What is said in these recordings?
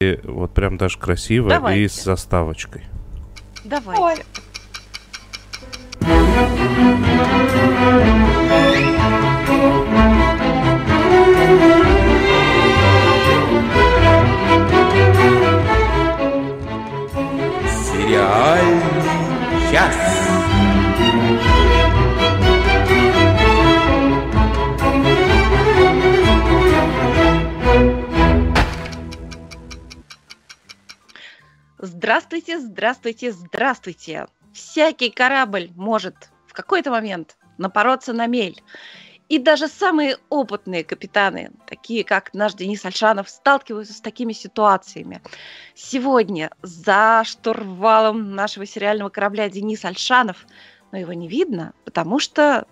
вот прям даже красиво Давайте. и с заставочкой. Давайте. Сериальный Здравствуйте, здравствуйте, здравствуйте. Всякий корабль может в какой-то момент напороться на мель. И даже самые опытные капитаны, такие как наш Денис Альшанов, сталкиваются с такими ситуациями. Сегодня за штурвалом нашего сериального корабля Денис Альшанов, но его не видно, потому что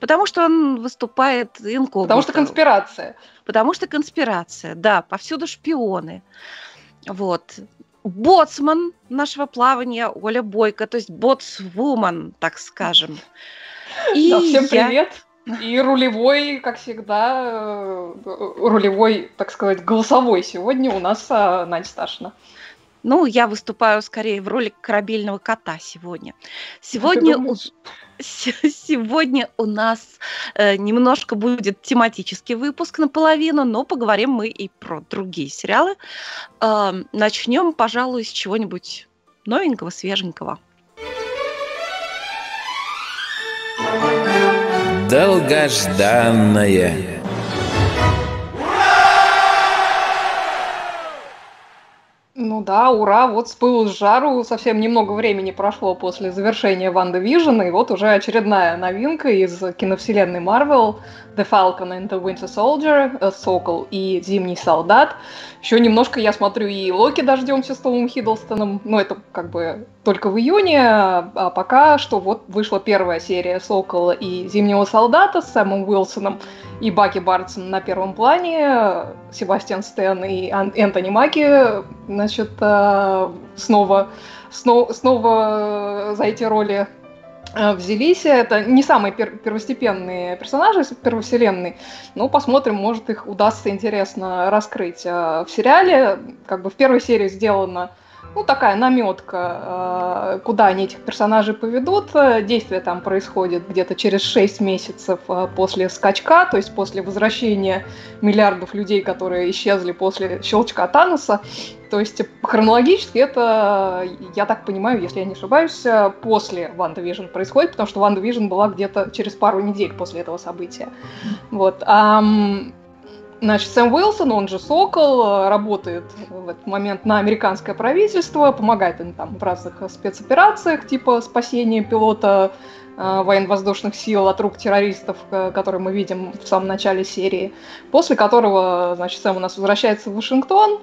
Потому что он выступает инкогнито. Потому что конспирация. Потому что конспирация, да, повсюду шпионы. Вот. Боцман нашего плавания Оля Бойко, то есть боцвумен, так скажем. И да, всем я... привет. И рулевой, как всегда, э, рулевой, так сказать, голосовой сегодня у нас а, Надя Сташина. Ну, я выступаю скорее в роли корабельного кота сегодня. Сегодня, у... сегодня у нас э, немножко будет тематический выпуск наполовину, но поговорим мы и про другие сериалы. Э, начнем, пожалуй, с чего-нибудь новенького, свеженького. Долгожданное. Ну да, ура, вот с пылу с жару. Совсем немного времени прошло после завершения WandaVision, и вот уже очередная новинка из киновселенной Marvel The Falcon and the Winter Soldier, э, Сокол и Зимний Солдат. Еще немножко, я смотрю, и Локи дождемся с Томом Хиддлстоном, но это как бы только в июне, а пока что вот вышла первая серия Сокола и Зимнего Солдата с Сэмом Уилсоном и Баки Бартсон на первом плане, Себастьян Стэн и Энтони Маки, значит, э, снова, снова, снова за эти роли э, взялись. Это не самые пер- первостепенные персонажи первовселенной, но посмотрим, может их удастся интересно раскрыть. Э, в сериале, как бы в первой серии сделано ну, такая наметка, куда они этих персонажей поведут. Действие там происходит где-то через 6 месяцев после скачка, то есть после возвращения миллиардов людей, которые исчезли после щелчка Таноса. То есть хронологически это, я так понимаю, если я не ошибаюсь, после WandaVision происходит, потому что WandaVision была где-то через пару недель после этого события. Вот. Значит, Сэм Уилсон, он же Сокол, работает в этот момент на американское правительство, помогает им там в разных спецоперациях, типа спасения пилота э, военно-воздушных сил от рук террористов, которые мы видим в самом начале серии, после которого, значит, Сэм у нас возвращается в Вашингтон,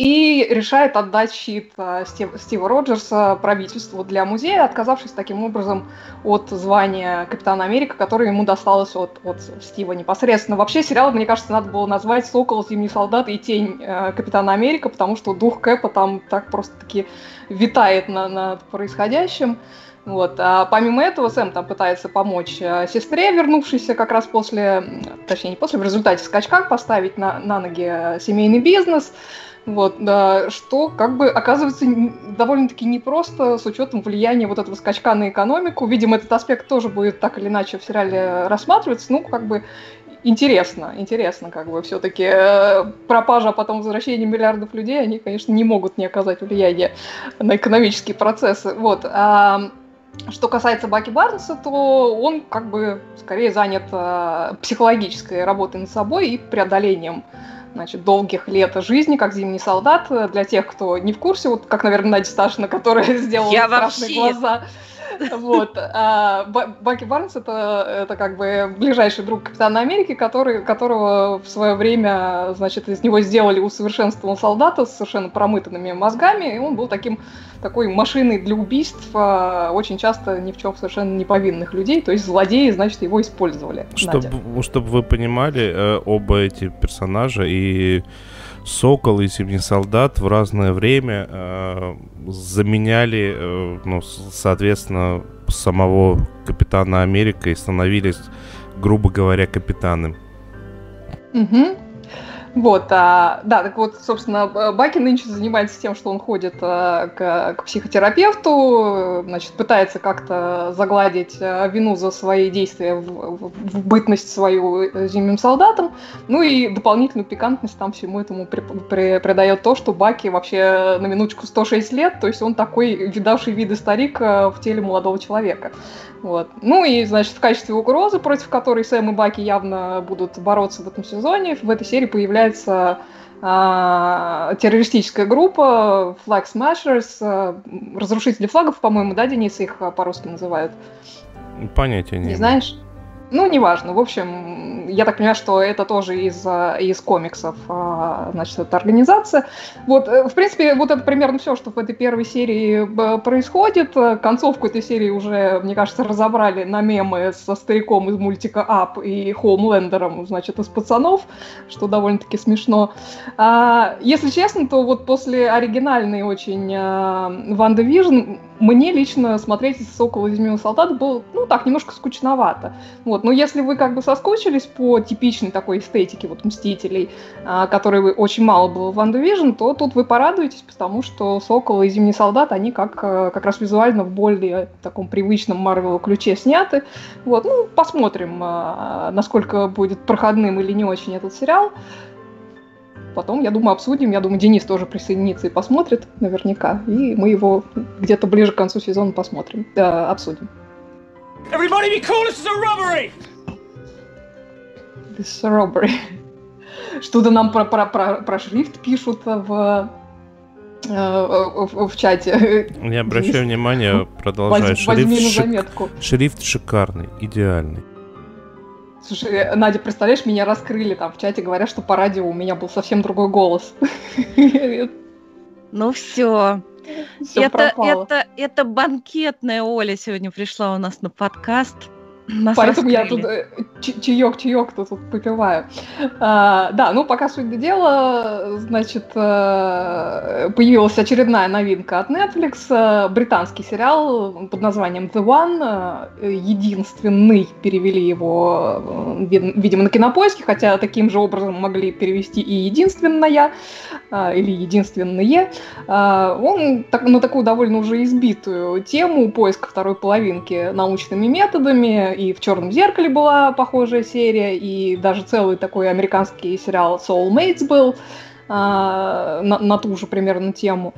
и решает отдать щит э, Стив, Стива Роджерса правительству для музея, отказавшись таким образом от звания Капитана Америка, которое ему досталось от, от Стива непосредственно. Вообще сериал, мне кажется, надо было назвать «Сокол, Зимний солдат и тень э, Капитана Америка», потому что дух Кэпа там так просто-таки витает на, над происходящим. Вот. А помимо этого Сэм там пытается помочь э, сестре, вернувшейся как раз после, точнее не после, в результате скачка поставить на, на ноги семейный бизнес. Вот, да, что как бы оказывается довольно-таки непросто с учетом влияния вот этого скачка на экономику. Видимо, этот аспект тоже будет так или иначе в сериале рассматриваться. Ну, как бы интересно, интересно, как бы все-таки э, пропажа, а потом возвращение миллиардов людей, они, конечно, не могут не оказать влияния на экономические процессы. Вот. А, что касается Баки Барнса, то он как бы скорее занят э, психологической работой над собой и преодолением значит, долгих лет жизни, как зимний солдат. Для тех, кто не в курсе, вот как, наверное, Надя Сташина, которая сделала Я страшные вообще... глаза. Вот. А Баки Барнс это, это как бы ближайший друг Капитана Америки, который, которого в свое время, значит, из него сделали усовершенствованного солдата с совершенно промытанными мозгами, и он был таким такой машиной для убийств а, очень часто ни в чем совершенно не повинных людей, то есть злодеи, значит, его использовали. Чтобы, чтобы вы понимали, э, оба эти персонажа и Сокол и Зимний солдат в разное время э, заменяли, э, ну, соответственно, самого Капитана Америка и становились, грубо говоря, капитаном. Угу. Вот, а, да, так вот, собственно, Баки нынче занимается тем, что он ходит а, к, к психотерапевту, значит, пытается как-то загладить а, вину за свои действия в, в, бытность свою э, зимним солдатом, ну и дополнительную пикантность там всему этому при, при, придает то, что Баки вообще на минуточку 106 лет, то есть он такой видавший виды старик в теле молодого человека. Вот. Ну и, значит, в качестве угрозы, против которой Сэм и Баки явно будут бороться в этом сезоне, в этой серии появляется а, террористическая группа Flag Smashers, а, разрушители флагов, по-моему, да, Денис, их а, по-русски называют? Понятия не, не знаешь? Ну, неважно. В общем, я так понимаю, что это тоже из, из комиксов, а, значит, эта организация. Вот, э, в принципе, вот это примерно все, что в этой первой серии э, происходит. Концовку этой серии уже, мне кажется, разобрали на мемы со стариком из мультика Ап и Хоумлендером, значит, из пацанов, что довольно-таки смешно. А, если честно, то вот после оригинальной очень WandaVision мне лично смотреть «Сокола и Зимнего солдата» было, ну, так, немножко скучновато. Вот. Но если вы как бы соскучились по типичной такой эстетике вот «Мстителей», а, которой очень мало было в «WandaVision», то тут вы порадуетесь, потому что «Сокол» и «Зимний солдат», они как, э, как раз визуально в более таком привычном Марвел ключе сняты. Вот. Ну, посмотрим, а, насколько будет проходным или не очень этот сериал. Потом, я думаю, обсудим. Я думаю, Денис тоже присоединится и посмотрит наверняка. И мы его где-то ближе к концу сезона посмотрим, э, обсудим. Everybody be cool, this is a robbery! This is a robbery. Что-то нам про, про, про, про шрифт пишут в, э, в, в чате. Не обращаю внимания, продолжай. Возьми шрифт, на заметку. Шрифт шикарный, идеальный. Слушай, э, Надя, представляешь, меня раскрыли там в чате, говорят, что по радио у меня был совсем другой голос. Ну все. Это, это, это банкетная Оля сегодня пришла у нас на подкаст. Нас Поэтому раскрыли. я тут э, чаек-чаек тут, попиваю. А, да, ну пока суть до дела, значит, э, появилась очередная новинка от Netflix, э, британский сериал под названием The One, единственный, перевели его, видимо, на кинопоиске, хотя таким же образом могли перевести и единственная, или единственные. Он на такую довольно уже избитую тему поиска второй половинки научными методами и в Черном зеркале была похожая серия, и даже целый такой американский сериал Soulmates был а, на, на ту же примерно тему.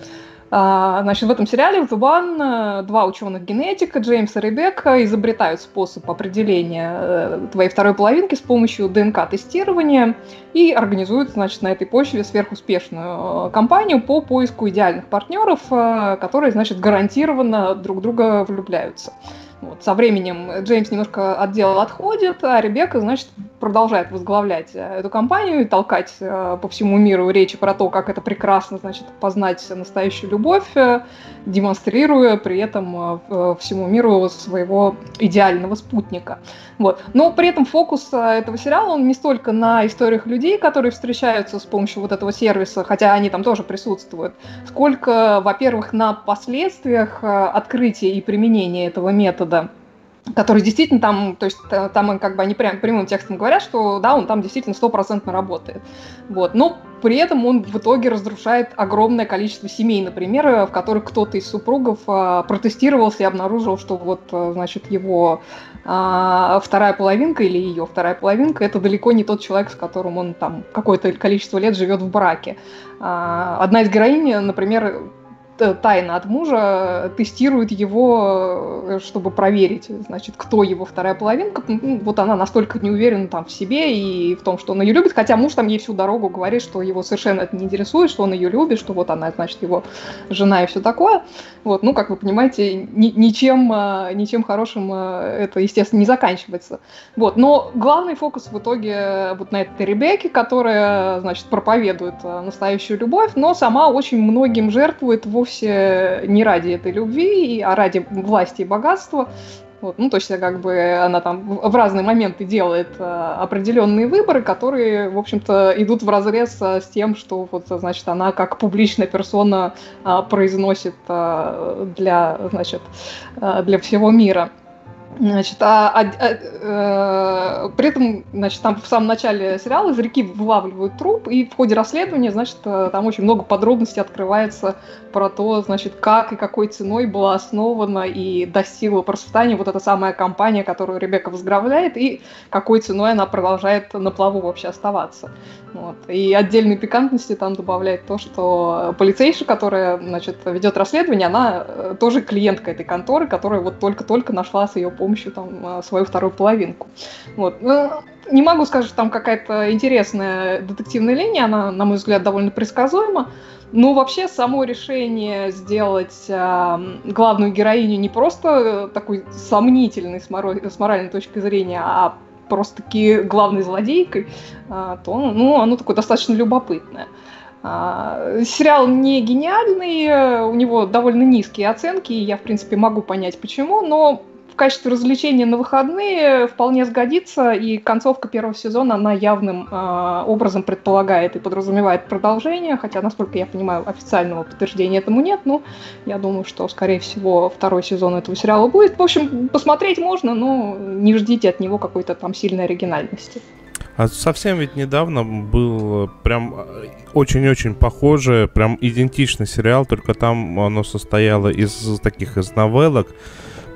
А, значит, в этом сериале в The One два ученых-генетика, Джеймс и Ребекка, изобретают способ определения э, твоей второй половинки с помощью ДНК-тестирования и организуют, значит, на этой почве сверхуспешную э, кампанию по поиску идеальных партнеров, э, которые, значит, гарантированно друг друга влюбляются. Вот, со временем Джеймс немножко от дела отходит, а Ребекка, значит, продолжает возглавлять э, эту компанию и толкать э, по всему миру речи про то, как это прекрасно, значит, познать настоящую любовь, э, демонстрируя при этом всему миру своего идеального спутника. Вот. Но при этом фокус этого сериала, он не столько на историях людей, которые встречаются с помощью вот этого сервиса, хотя они там тоже присутствуют, сколько, во-первых, на последствиях открытия и применения этого метода который действительно там, то есть там как бы они прям прямым текстом говорят, что да, он там действительно стопроцентно работает. Вот. Но при этом он в итоге разрушает огромное количество семей, например, в которых кто-то из супругов а, протестировался и обнаружил, что вот, значит, его а, вторая половинка или ее вторая половинка это далеко не тот человек, с которым он там какое-то количество лет живет в браке. А, одна из героинь, например, тайно от мужа тестирует его, э, чтобы проверить, значит, кто его вторая половинка. Ну, вот она настолько не уверена там в себе и в том, что он ее любит, хотя муж там ей всю дорогу говорит, что его совершенно это не интересует, что он ее любит, что вот она, значит, его жена и все такое. Вот, ну, как вы понимаете, ни, ничем, а, ничем хорошим это, естественно, не заканчивается. Вот, но главный фокус в итоге вот на этой Ребекке, которая, значит, проповедует настоящую любовь, но сама очень многим жертвует вовсе не ради этой любви, а ради власти и богатства. Вот, ну, то есть, как бы она там в разные моменты делает э, определенные выборы, которые, в общем-то, идут в разрез э, с тем, что, вот, значит, она как публичная персона э, произносит э, для, значит, э, для всего мира. Значит, а, а, а, э, при этом, значит, там в самом начале сериала из реки вылавливают труп, и в ходе расследования, значит, там очень много подробностей открывается про то, значит, как и какой ценой была основана и достигла процветания вот эта самая компания, которую Ребекка возглавляет, и какой ценой она продолжает на плаву вообще оставаться. Вот. И отдельной пикантности там добавляет то, что полицейша, которая, значит, ведет расследование, она э, тоже клиентка этой конторы, которая вот только-только нашла с ее помощью там а, свою вторую половинку. Вот. Ну, не могу сказать, что там какая-то интересная детективная линия, она, на мой взгляд, довольно предсказуема. Но вообще само решение сделать э, главную героиню не просто такой сомнительной с, моро- с моральной точки зрения, а просто-таки главной злодейкой, э, то ну, оно такое достаточно любопытное. А, сериал не гениальный, у него довольно низкие оценки, и я, в принципе, могу понять почему, но качестве развлечения на выходные вполне сгодится, и концовка первого сезона, она явным э, образом предполагает и подразумевает продолжение, хотя, насколько я понимаю, официального подтверждения этому нет, но я думаю, что, скорее всего, второй сезон этого сериала будет. В общем, посмотреть можно, но не ждите от него какой-то там сильной оригинальности. А совсем ведь недавно был прям очень-очень похожий, прям идентичный сериал, только там оно состояло из таких из новеллок,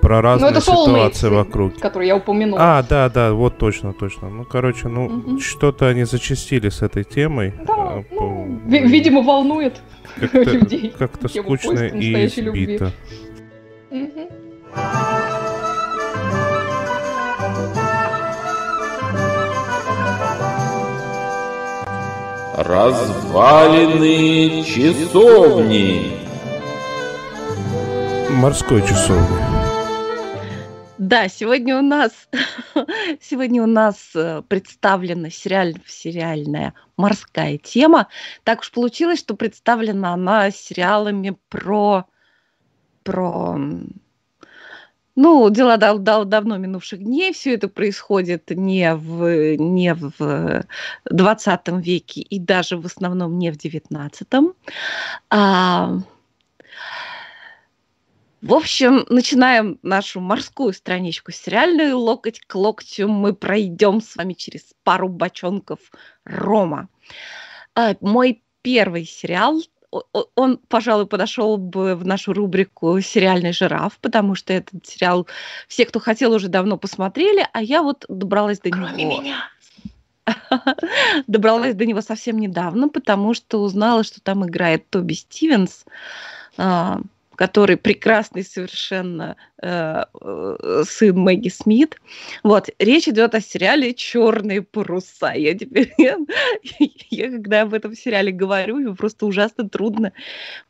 про разные ну, это ситуации вокруг. Который я упомянул. А, да, да, вот точно, точно. Ну, короче, ну, угу. что-то они зачастили с этой темой. Да, а, ну, по... видимо, волнует как людей. Как-то скучно и избито. Угу. Развалины часовни. Морской часовни. Да, сегодня у нас сегодня у нас э, представлена сериаль, сериальная морская тема. Так уж получилось, что представлена она сериалами про про ну, дела дав дав давно минувших дней. Все это происходит не в, не в 20 веке и даже в основном не в 19. А, в общем, начинаем нашу морскую страничку сериальную. Локоть к локтю мы пройдем с вами через пару бочонков рома. А, мой первый сериал он, пожалуй, подошел бы в нашу рубрику «Сериальный жираф», потому что этот сериал все, кто хотел, уже давно посмотрели, а я вот добралась до Кроме него. меня. добралась до него совсем недавно, потому что узнала, что там играет Тоби Стивенс, а, который прекрасный совершенно э, э, сын Мэгги Смит. Вот, речь идет о сериале «Черные паруса». Я теперь, я, я когда об этом сериале говорю, мне просто ужасно трудно,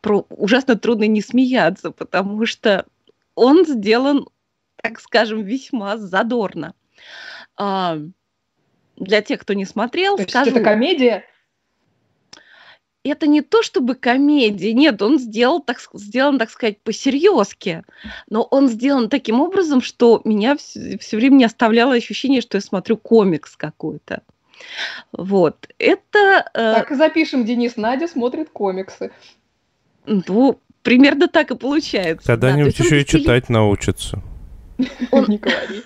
про, ужасно трудно не смеяться, потому что он сделан, так скажем, весьма задорно. А, для тех, кто не смотрел, То скажу... это комедия? Это не то чтобы комедия, нет, он сделал, так, сделан, так сказать, по-серьезки, но он сделан таким образом, что меня все, все время не оставляло ощущение, что я смотрю комикс какой-то. Вот, это... Э, так и запишем, Денис, Надя смотрит комиксы. Ну, примерно так и получается. Когда-нибудь да. еще и читать научится. Он, не говори.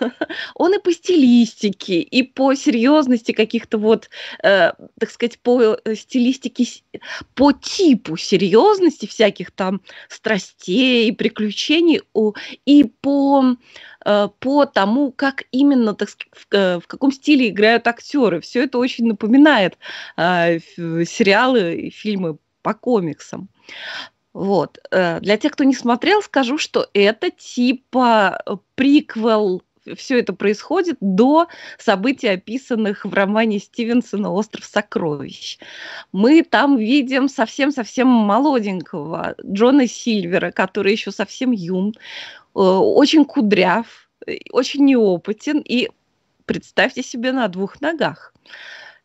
он и по стилистике, и по серьезности каких-то вот, э, так сказать, по э, стилистике, по типу серьезности всяких там страстей, приключений, и по э, по тому, как именно, так в, э, в каком стиле играют актеры. Все это очень напоминает э, сериалы и фильмы по комиксам. Вот. Э, для тех, кто не смотрел, скажу, что это типа э, приквел все это происходит до событий, описанных в романе Стивенсона «Остров сокровищ». Мы там видим совсем-совсем молоденького Джона Сильвера, который еще совсем юн, э, очень кудряв, очень неопытен и, представьте себе, на двух ногах.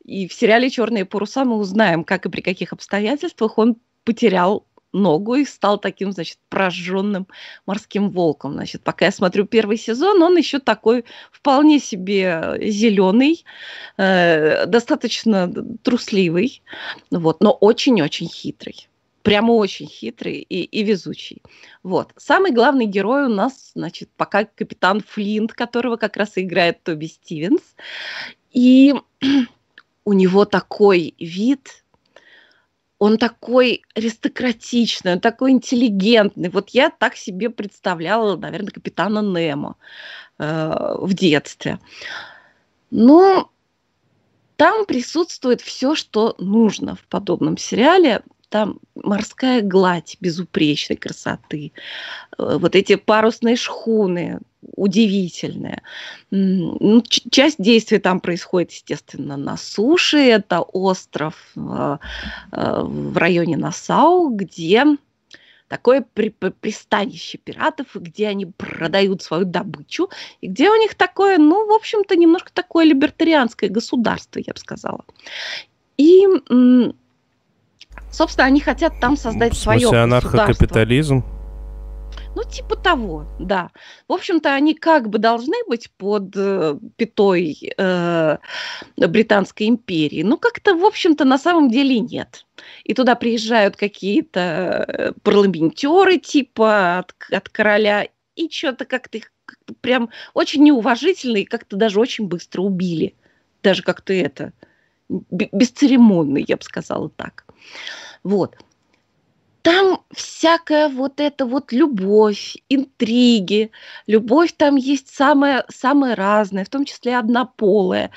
И в сериале «Черные паруса» мы узнаем, как и при каких обстоятельствах он потерял ногу и стал таким, значит, прожженным морским волком. Значит, пока я смотрю первый сезон, он еще такой вполне себе зеленый, э, достаточно трусливый, вот, но очень-очень хитрый. прямо очень хитрый и, и везучий. Вот. Самый главный герой у нас, значит, пока капитан Флинт, которого как раз играет Тоби Стивенс. И у него такой вид, он такой аристократичный, он такой интеллигентный. Вот я так себе представляла, наверное, капитана Немо э, в детстве. Но там присутствует все, что нужно в подобном сериале. Там морская гладь безупречной красоты, э, вот эти парусные шхуны, удивительные. Ну, часть действий там происходит, естественно, на суше. Это остров э, э, в районе Насау, где такое при, при, пристанище пиратов, где они продают свою добычу, и где у них такое, ну, в общем-то, немножко такое либертарианское государство, я бы сказала. И, собственно, они хотят там создать в свое государство. анархокапитализм? Ну, типа того, да. В общем-то, они как бы должны быть под э, пятой э, Британской империи. Ну, как-то, в общем-то, на самом деле нет. И туда приезжают какие-то э, парламентеры типа от, от короля, и что-то как-то их прям очень неуважительно и как-то даже очень быстро убили. Даже как-то это бесцеремонно, я бы сказала так. Вот там всякая вот эта вот любовь, интриги, любовь там есть самая, самая разная, в том числе однополая,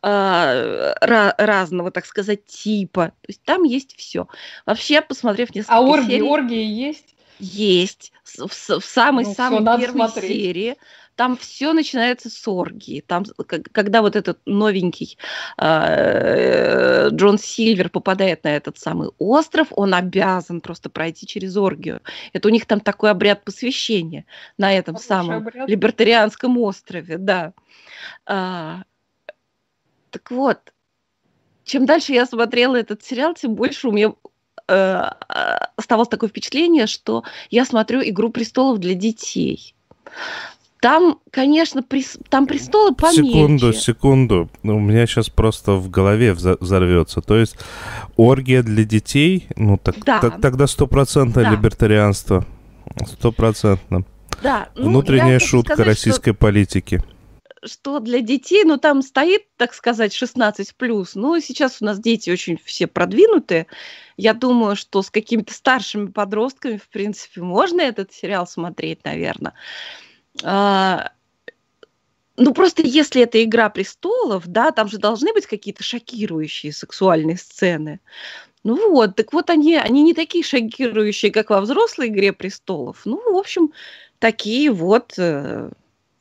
э, разного, так сказать, типа. То есть там есть все. Вообще, посмотрев несколько А оргии, серий, оргии есть? Есть. В, в, самой-самой ну, первой смотреть. серии там все начинается с оргии. Там, когда вот этот новенький э, Джон Сильвер попадает на этот самый остров, он обязан просто пройти через оргию. Это у них там такой обряд посвящения на этом Хороший самом обряд. либертарианском острове, да. А, так вот, чем дальше я смотрела этот сериал, тем больше у меня э, оставалось такое впечатление, что я смотрю «Игру престолов» для детей. Там, конечно, прес... там престолы поменьше. Секунду, секунду. У меня сейчас просто в голове взорвется. То есть оргия для детей, ну так, да. так тогда стопроцентное да. либертарианство. Стопроцентно. Да. Ну, Внутренняя шутка сказать, российской что... политики что для детей, ну, там стоит, так сказать, 16 плюс. Ну, сейчас у нас дети очень все продвинутые. Я думаю, что с какими-то старшими подростками, в принципе, можно этот сериал смотреть, наверное. А, ну, просто если это «Игра престолов», да, там же должны быть какие-то шокирующие сексуальные сцены. Ну вот, так вот они, они не такие шокирующие, как во взрослой «Игре престолов». Ну, в общем, такие вот э,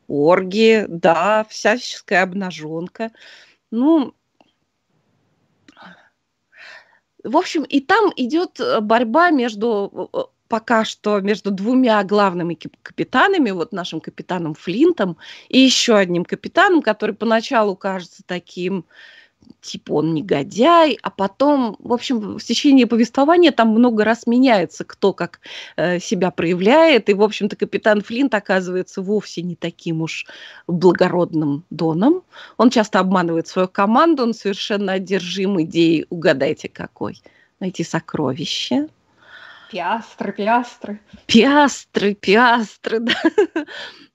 оргии, да, всяческая обнаженка. Ну, в общем, и там идет э, борьба между э, пока что между двумя главными капитанами, вот нашим капитаном Флинтом и еще одним капитаном, который поначалу кажется таким, типа он негодяй, а потом, в общем, в течение повествования там много раз меняется, кто как э, себя проявляет, и, в общем-то, капитан Флинт оказывается вовсе не таким уж благородным доном. Он часто обманывает свою команду, он совершенно одержим идеей, угадайте какой, найти сокровище – Пиастры, пиастры. Пиастры, пиастры, да.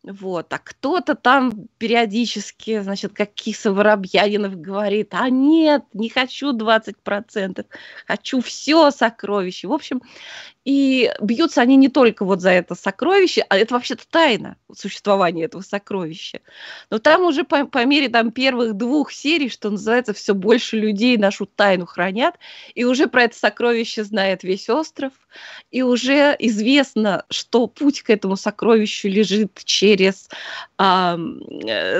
Вот, а кто-то там периодически, значит, как Киса Воробьянинов говорит, а нет, не хочу 20%, хочу все сокровище. В общем, и бьются они не только вот за это сокровище, а это вообще-то тайна существования этого сокровища. Но там уже по, по мере там, первых двух серий, что называется, все больше людей нашу тайну хранят, и уже про это сокровище знает весь остров, и уже известно, что путь к этому сокровищу лежит через а,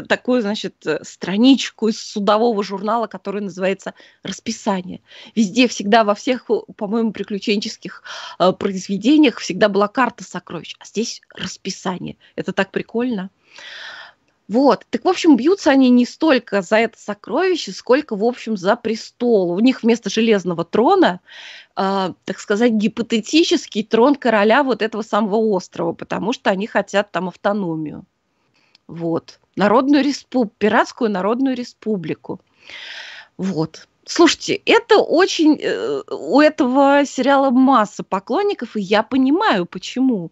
такую, значит, страничку из судового журнала, который называется «Расписание». Везде, всегда, во всех, по-моему, приключенческих а, произведениях всегда была карта сокровищ, а здесь расписание. Это так прикольно. Вот. Так, в общем, бьются они не столько за это сокровище, сколько, в общем, за престол. У них вместо железного трона, э, так сказать, гипотетический трон короля вот этого самого острова, потому что они хотят там автономию. Вот. Народную республику, пиратскую народную республику. Вот. Слушайте, это очень... Э, у этого сериала масса поклонников, и я понимаю, почему.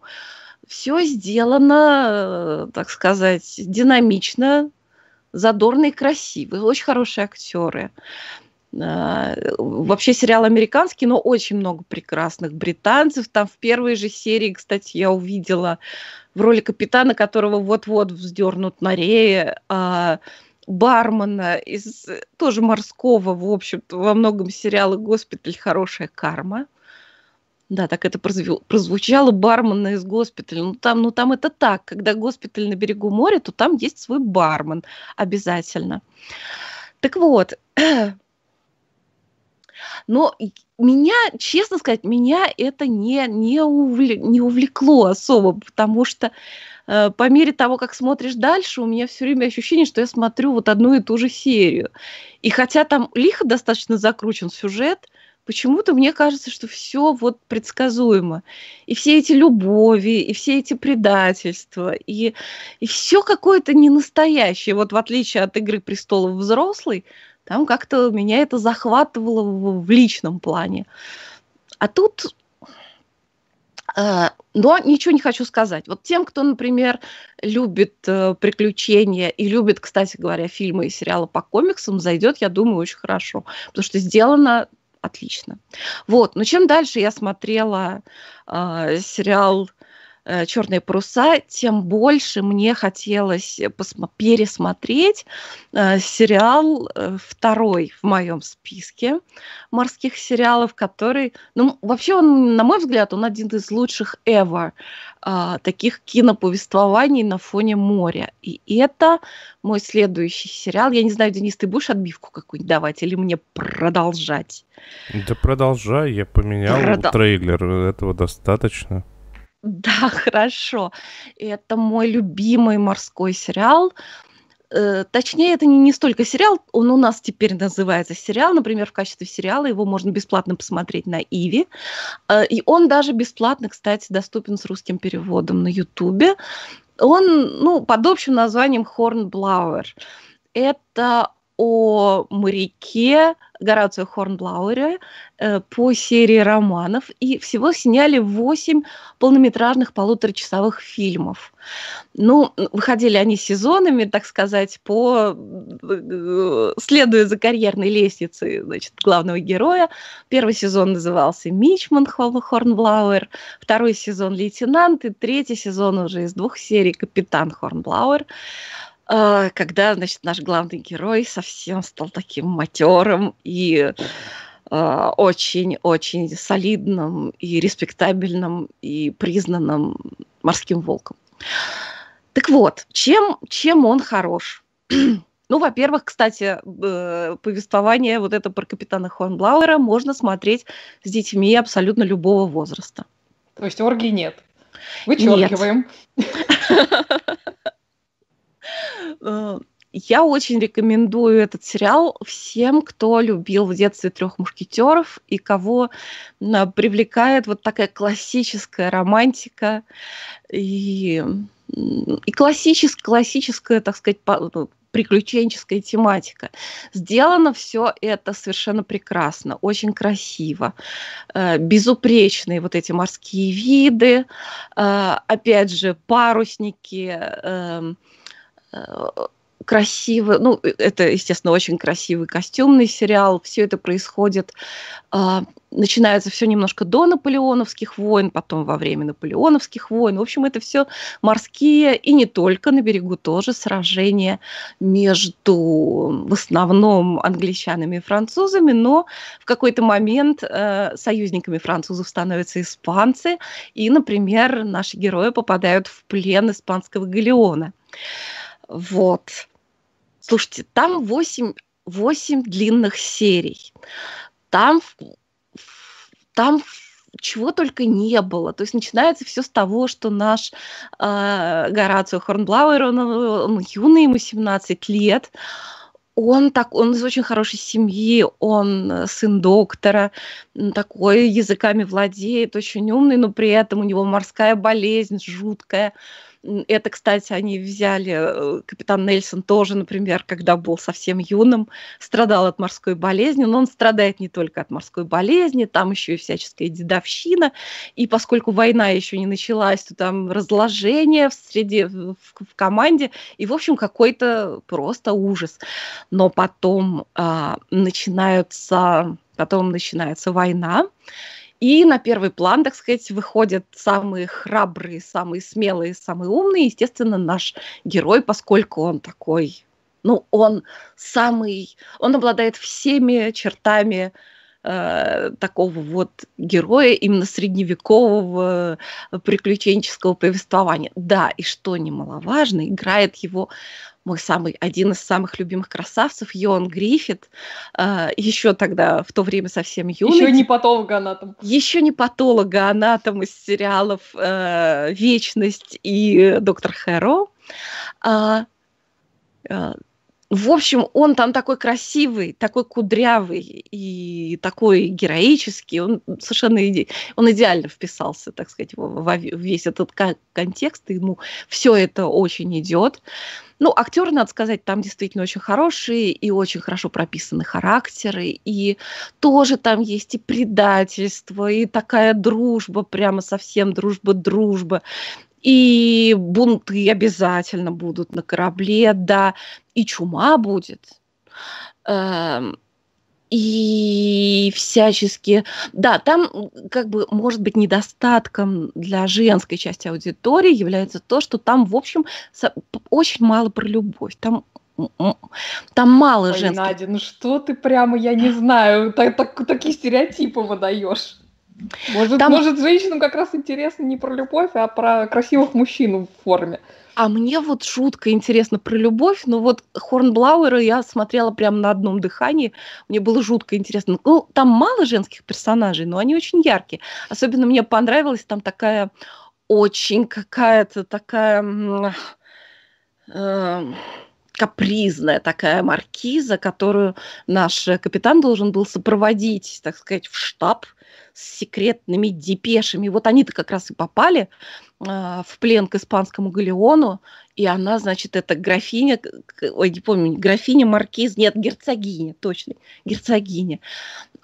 Все сделано, э, так сказать, динамично, задорно и красиво. Очень хорошие актеры. Э, вообще сериал американский, но очень много прекрасных британцев. Там в первой же серии, кстати, я увидела в роли капитана, которого вот-вот вздернут на рее, а, бармена из тоже морского, в общем-то, во многом сериала «Госпиталь. Хорошая карма». Да, так это прозвучало бармена из госпиталя. Ну там, ну там это так. Когда госпиталь на берегу моря, то там есть свой бармен обязательно. Так вот, но меня, честно сказать, меня это не, не, увлек, не увлекло особо, потому что Э, по мере того, как смотришь дальше, у меня все время ощущение, что я смотрю вот одну и ту же серию. И хотя там лихо достаточно закручен сюжет, почему-то мне кажется, что все вот предсказуемо. И все эти любови, и все эти предательства, и, и все какое-то ненастоящее. Вот в отличие от «Игры престолов» взрослый, там как-то меня это захватывало в, в личном плане. А тут Э, но ничего не хочу сказать. Вот тем, кто, например, любит э, приключения и любит, кстати говоря, фильмы и сериалы по комиксам, зайдет, я думаю, очень хорошо, потому что сделано отлично. Вот, но чем дальше я смотрела э, сериал Э, черные паруса, тем больше мне хотелось пересмотреть э, сериал э, второй в моем списке морских сериалов, который, ну, вообще он, на мой взгляд, он один из лучших ever таких киноповествований на фоне моря. И это мой следующий сериал. Я не знаю, Денис, ты будешь отбивку какую-нибудь давать или мне продолжать? Да продолжай, я поменял Продол... трейлер, этого достаточно. Да, хорошо. Это мой любимый морской сериал. Э, точнее, это не, не столько сериал, он у нас теперь называется сериал, например, в качестве сериала его можно бесплатно посмотреть на Иви. Э, и он даже бесплатно, кстати, доступен с русским переводом на Ютубе. Он, ну, под общим названием Hornblower. Это о моряке Горацио Хорнблауэре э, по серии романов. И всего сняли 8 полнометражных полуторачасовых фильмов. Ну, выходили они сезонами, так сказать, по э, следуя за карьерной лестницей значит, главного героя. Первый сезон назывался «Мичман» Хорнблауэр, второй сезон «Лейтенант» и третий сезон уже из двух серий «Капитан Хорнблауэр». А, когда, значит, наш главный герой совсем стал таким матерым и очень-очень а, солидным и респектабельным и признанным морским волком. Так вот, чем, чем он хорош? Ну, во-первых, кстати, повествование вот это про капитана Хорнблауэра можно смотреть с детьми абсолютно любого возраста. То есть оргий нет? Вычеркиваем. Нет. Э, я очень рекомендую этот сериал всем, кто любил в детстве трех мушкетеров и кого привлекает вот такая классическая романтика и, и классическая, классическая, так сказать, ну, приключенческая тематика. Сделано все это совершенно прекрасно, очень красиво, э, безупречные вот эти морские виды, э, опять же парусники эм, красивый, ну, э, это, естественно, очень красивый костюмный сериал. Все это происходит, э, начинается все немножко до наполеоновских войн, потом во время наполеоновских войн. В общем, это все морские и не только на берегу тоже сражения между в основном англичанами и французами, но в какой-то момент э, союзниками французов становятся испанцы, и, например, наши герои попадают в плен испанского галеона. Вот. Слушайте, там 8, 8 длинных серий. Там, там чего только не было. То есть начинается все с того, что наш э, Горацио Хорнблауэр, он, он юный, ему 17 лет, он так, он из очень хорошей семьи, он сын доктора, такой языками владеет, очень умный, но при этом у него морская болезнь жуткая Это, кстати, они взяли, э, капитан Нельсон тоже, например, когда был совсем юным, страдал от морской болезни, но он страдает не только от морской болезни, там еще и всяческая дедовщина, и поскольку война еще не началась, то там разложение в среде, в, в команде, и, в общем, какой-то просто ужас. Но потом а, начинаются, потом начинается война, и на первый план, так сказать, выходят самые храбрые, самые смелые, самые умные. Естественно, наш герой, поскольку он такой, ну, он самый, он обладает всеми чертами э, такого вот героя именно средневекового приключенческого повествования. Да, и что немаловажно, играет его мой самый, один из самых любимых красавцев, Йон Гриффит, э, еще тогда, в то время совсем юный. Еще не патологоанатом. Еще не патологоанатом из сериалов э, «Вечность» и «Доктор Хэро». А, э, в общем, он там такой красивый, такой кудрявый и такой героический. Он совершенно иде... он идеально вписался, так сказать, во весь этот контекст. Ему все это очень идет. Ну, актеры, надо сказать, там действительно очень хорошие и очень хорошо прописаны характеры, и тоже там есть и предательство, и такая дружба, прямо совсем дружба-дружба. И бунты обязательно будут на корабле, да, и чума будет. Эм, и всячески... Да, там как бы, может быть, недостатком для женской части аудитории является то, что там, в общем, очень мало про любовь. Там там мало Ой, женских... Надя, ну что ты прямо, я не знаю, так, так, такие стереотипы выдаешь. Может, там... может, женщинам как раз интересно не про любовь, а про красивых мужчин в форме. А мне вот шутка интересно про любовь, но вот Хорнблауэра я смотрела прямо на одном дыхании, мне было жутко интересно. Ну, там мало женских персонажей, но они очень яркие. Особенно мне понравилась там такая очень какая-то такая... Э, капризная такая маркиза, которую наш капитан должен был сопроводить, так сказать, в штаб с секретными депешами. Вот они-то как раз и попали э, в плен к испанскому галеону, и она, значит, это графиня, ой, не помню, графиня Маркиз, нет, герцогиня, точно, герцогиня.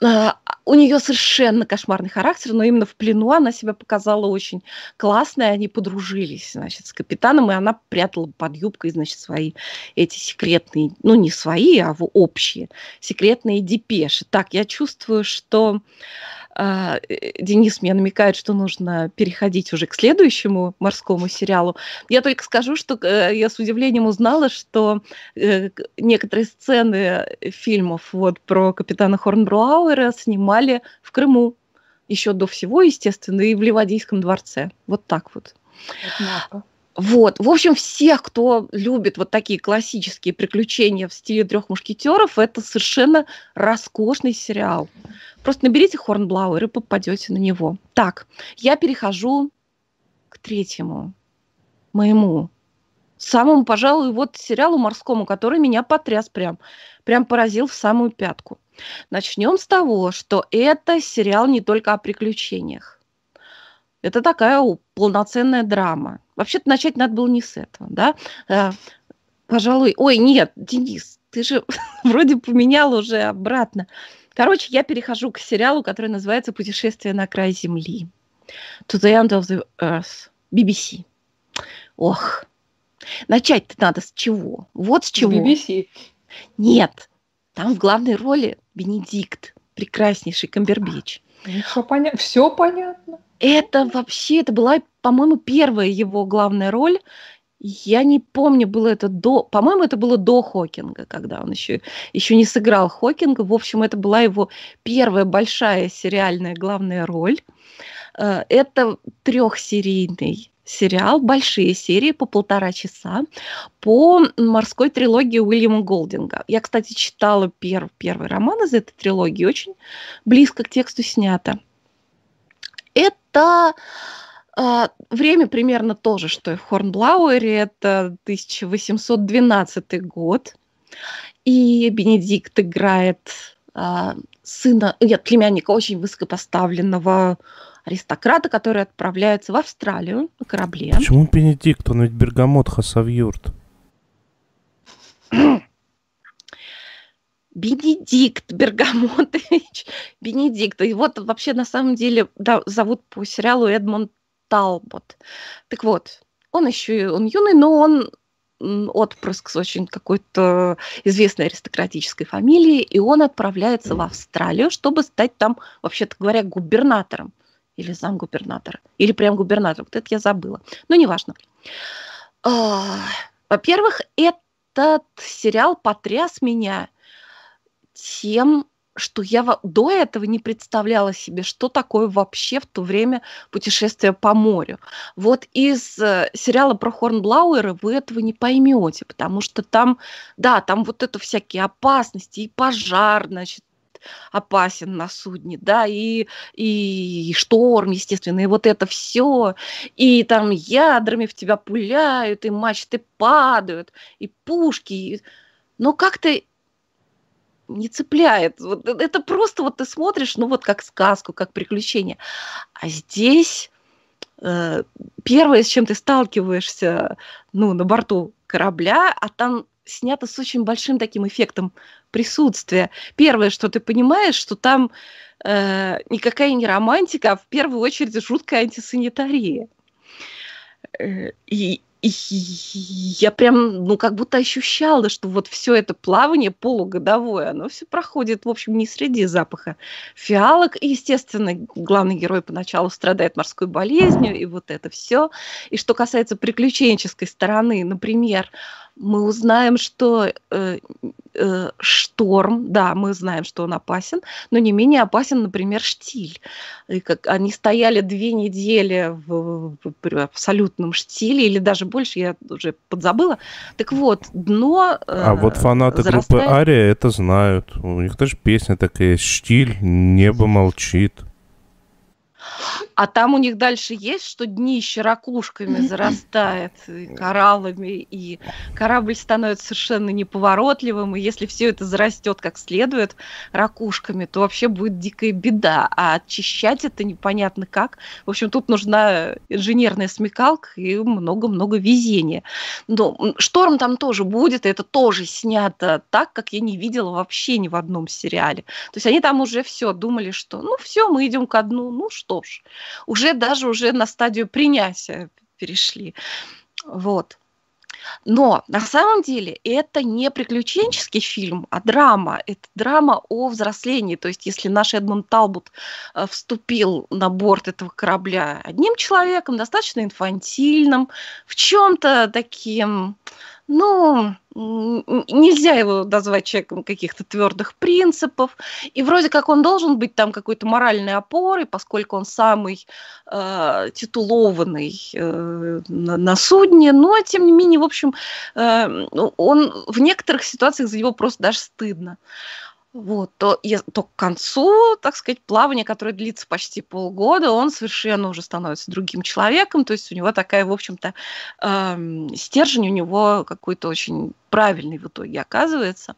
А, у нее совершенно кошмарный характер, но именно в плену она себя показала очень классно, и они подружились, значит, с капитаном, и она прятала под юбкой, значит, свои эти секретные, ну, не свои, а общие, секретные депеши. Так, я чувствую, что э, Денис мне намекает, что нужно переходить уже к следующему морскому сериалу. Я только скажу, что э, я с удивлением узнала, что э, некоторые сцены фильмов вот про капитана Хорнбруауэра снимали в Крыму еще до всего, естественно, и в Ливадийском дворце. Вот так вот. Однако. Вот, в общем, всех, кто любит вот такие классические приключения в стиле трех мушкетеров, это совершенно роскошный сериал. Просто наберите Хорнблауэр и попадете на него. Так, я перехожу к третьему, моему, самому, пожалуй, вот сериалу морскому, который меня потряс прям, прям поразил в самую пятку. Начнем с того, что это сериал не только о приключениях. Это такая полноценная драма. Вообще-то начать надо было не с этого, да? А, пожалуй, ой, нет, Денис, ты же вроде поменял уже обратно. Короче, я перехожу к сериалу, который называется «Путешествие на край Земли». To the end of the earth. BBC. Ох. Начать-то надо с чего? Вот с чего. BBC. Нет. Там в главной роли Бенедикт, прекраснейший Камбербич. Все, поня... Все понятно. Это вообще, это была, по-моему, первая его главная роль. Я не помню, было это до... По-моему, это было до Хокинга, когда он еще, еще не сыграл Хокинга. В общем, это была его первая большая сериальная главная роль. Э, это трехсерийный сериал, большие серии по полтора часа по морской трилогии Уильяма Голдинга. Я, кстати, читала пер, первый роман из этой трилогии, очень близко к тексту снято. Это а, время примерно то же, что и в Хорнблауэре. Это 1812 год. И Бенедикт играет а, сына, нет, племянника очень высокопоставленного аристократа, который отправляется в Австралию на корабле. Почему Бенедикт? Он ведь бергамот Хасавюрт. Бенедикт Бергамотович. Бенедикт. И вот вообще на самом деле да, зовут по сериалу Эдмонд Талбот. Так вот, он еще он юный, но он отпрыск с очень какой-то известной аристократической фамилии, и он отправляется в Австралию, чтобы стать там, вообще-то говоря, губернатором или замгубернатора, или прям губернатором. Вот это я забыла. Но неважно. А, во-первых, этот сериал потряс меня тем, что я до этого не представляла себе, что такое вообще в то время путешествие по морю. Вот из э, сериала про Хорнблауэра вы этого не поймете, потому что там, да, там вот это всякие опасности, и пожар, значит, опасен на судне, да, и, и шторм, естественно, и вот это все, и там ядрами в тебя пуляют, и мачты падают, и пушки, но как-то не цепляет. Вот э, это просто вот ты смотришь, ну вот как сказку, как приключение. А здесь э, первое, с чем ты сталкиваешься, ну, на борту корабля, а там снято с очень большим таким эффектом присутствия. Первое, что ты понимаешь, что там э, никакая не романтика, а в первую очередь жуткая антисанитария. Э, и, я прям, ну, как будто ощущала, что вот все это плавание полугодовое, оно все проходит, в общем, не среди запаха фиалок. И, естественно, главный герой поначалу страдает морской болезнью, и вот это все. И что касается приключенческой стороны, например, мы узнаем, что э, э, шторм, да, мы знаем, что он опасен, но не менее опасен, например, штиль. И как они стояли две недели в, в, в абсолютном штиле, или даже больше, я уже подзабыла. Так вот, дно... Э, а вот фанаты зарастает... группы Ария это знают. У них даже песня такая «Штиль, небо молчит». А там у них дальше есть, что днище ракушками зарастает, и кораллами, и корабль становится совершенно неповоротливым, и если все это зарастет как следует ракушками, то вообще будет дикая беда. А очищать это непонятно как. В общем, тут нужна инженерная смекалка и много-много везения. Но шторм там тоже будет, и это тоже снято так, как я не видела вообще ни в одном сериале. То есть они там уже все думали, что ну все, мы идем ко дну, ну что ж уже даже уже на стадию принятия перешли. Вот. Но на самом деле это не приключенческий фильм, а драма. Это драма о взрослении. То есть если наш Эдмунд Талбут э, вступил на борт этого корабля одним человеком, достаточно инфантильным, в чем-то таким, ну, нельзя его назвать человеком каких-то твердых принципов, и вроде как он должен быть там какой-то моральной опорой, поскольку он самый э, титулованный э, на, на судне, но тем не менее, в общем, э, он в некоторых ситуациях за него просто даже стыдно вот, то, то к концу, так сказать, плавания, которое длится почти полгода, он совершенно уже становится другим человеком, то есть у него такая, в общем-то, э, стержень у него какой-то очень правильный в итоге оказывается.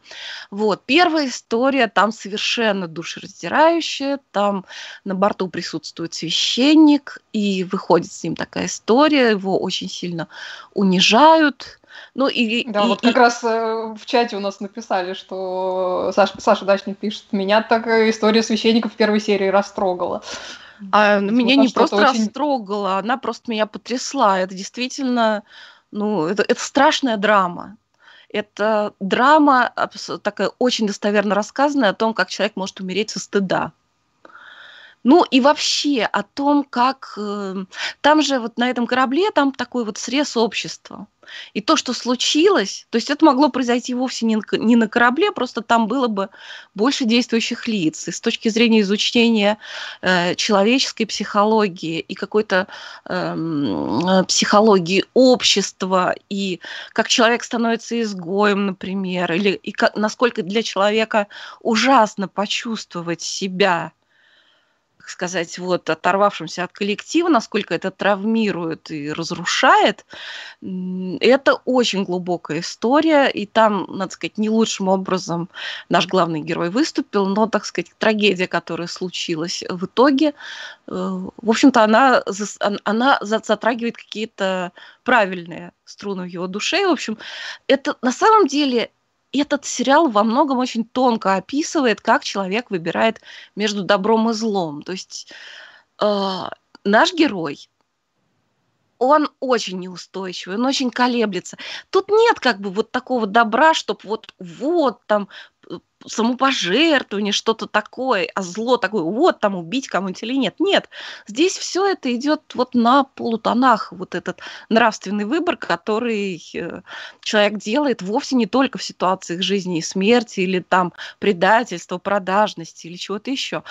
Вот, первая история там совершенно душераздирающая, там на борту присутствует священник, и выходит с ним такая история, его очень сильно унижают, ну и да, и, вот и... как раз э, в чате у нас написали, что Саша, Саша Дачник пишет, меня так история священника в первой серии растрогала. А вот меня не просто очень... растрогала, она просто меня потрясла. Это действительно, ну, это, это страшная драма. Это драма такая очень достоверно рассказанная о том, как человек может умереть со стыда. Ну и вообще о том, как... Э, там же вот на этом корабле там такой вот срез общества. И то, что случилось, то есть это могло произойти вовсе не на, корабле, просто там было бы больше действующих лиц. И с точки зрения изучения э, человеческой психологии и какой-то э, психологии общества, и как человек становится изгоем, например, или и как, насколько для человека ужасно почувствовать себя так сказать, вот оторвавшимся от коллектива, насколько это травмирует и разрушает, это очень глубокая история, и там, надо сказать, не лучшим образом наш главный герой выступил, но, так сказать, трагедия, которая случилась в итоге, э, в общем-то, она, она затрагивает какие-то правильные струны в его душе, в общем, это на самом деле этот сериал во многом очень тонко описывает, как человек выбирает между добром и злом. То есть э, наш герой, он очень неустойчивый, он очень колеблется. Тут нет как бы вот такого добра, чтобы вот, вот там самопожертвование, что-то такое, а зло такое, вот там убить кому-нибудь или нет. Нет, здесь все это идет вот на полутонах, вот этот нравственный выбор, который э, человек делает вовсе не только в ситуациях жизни и смерти, или там предательства, продажности, или чего-то еще.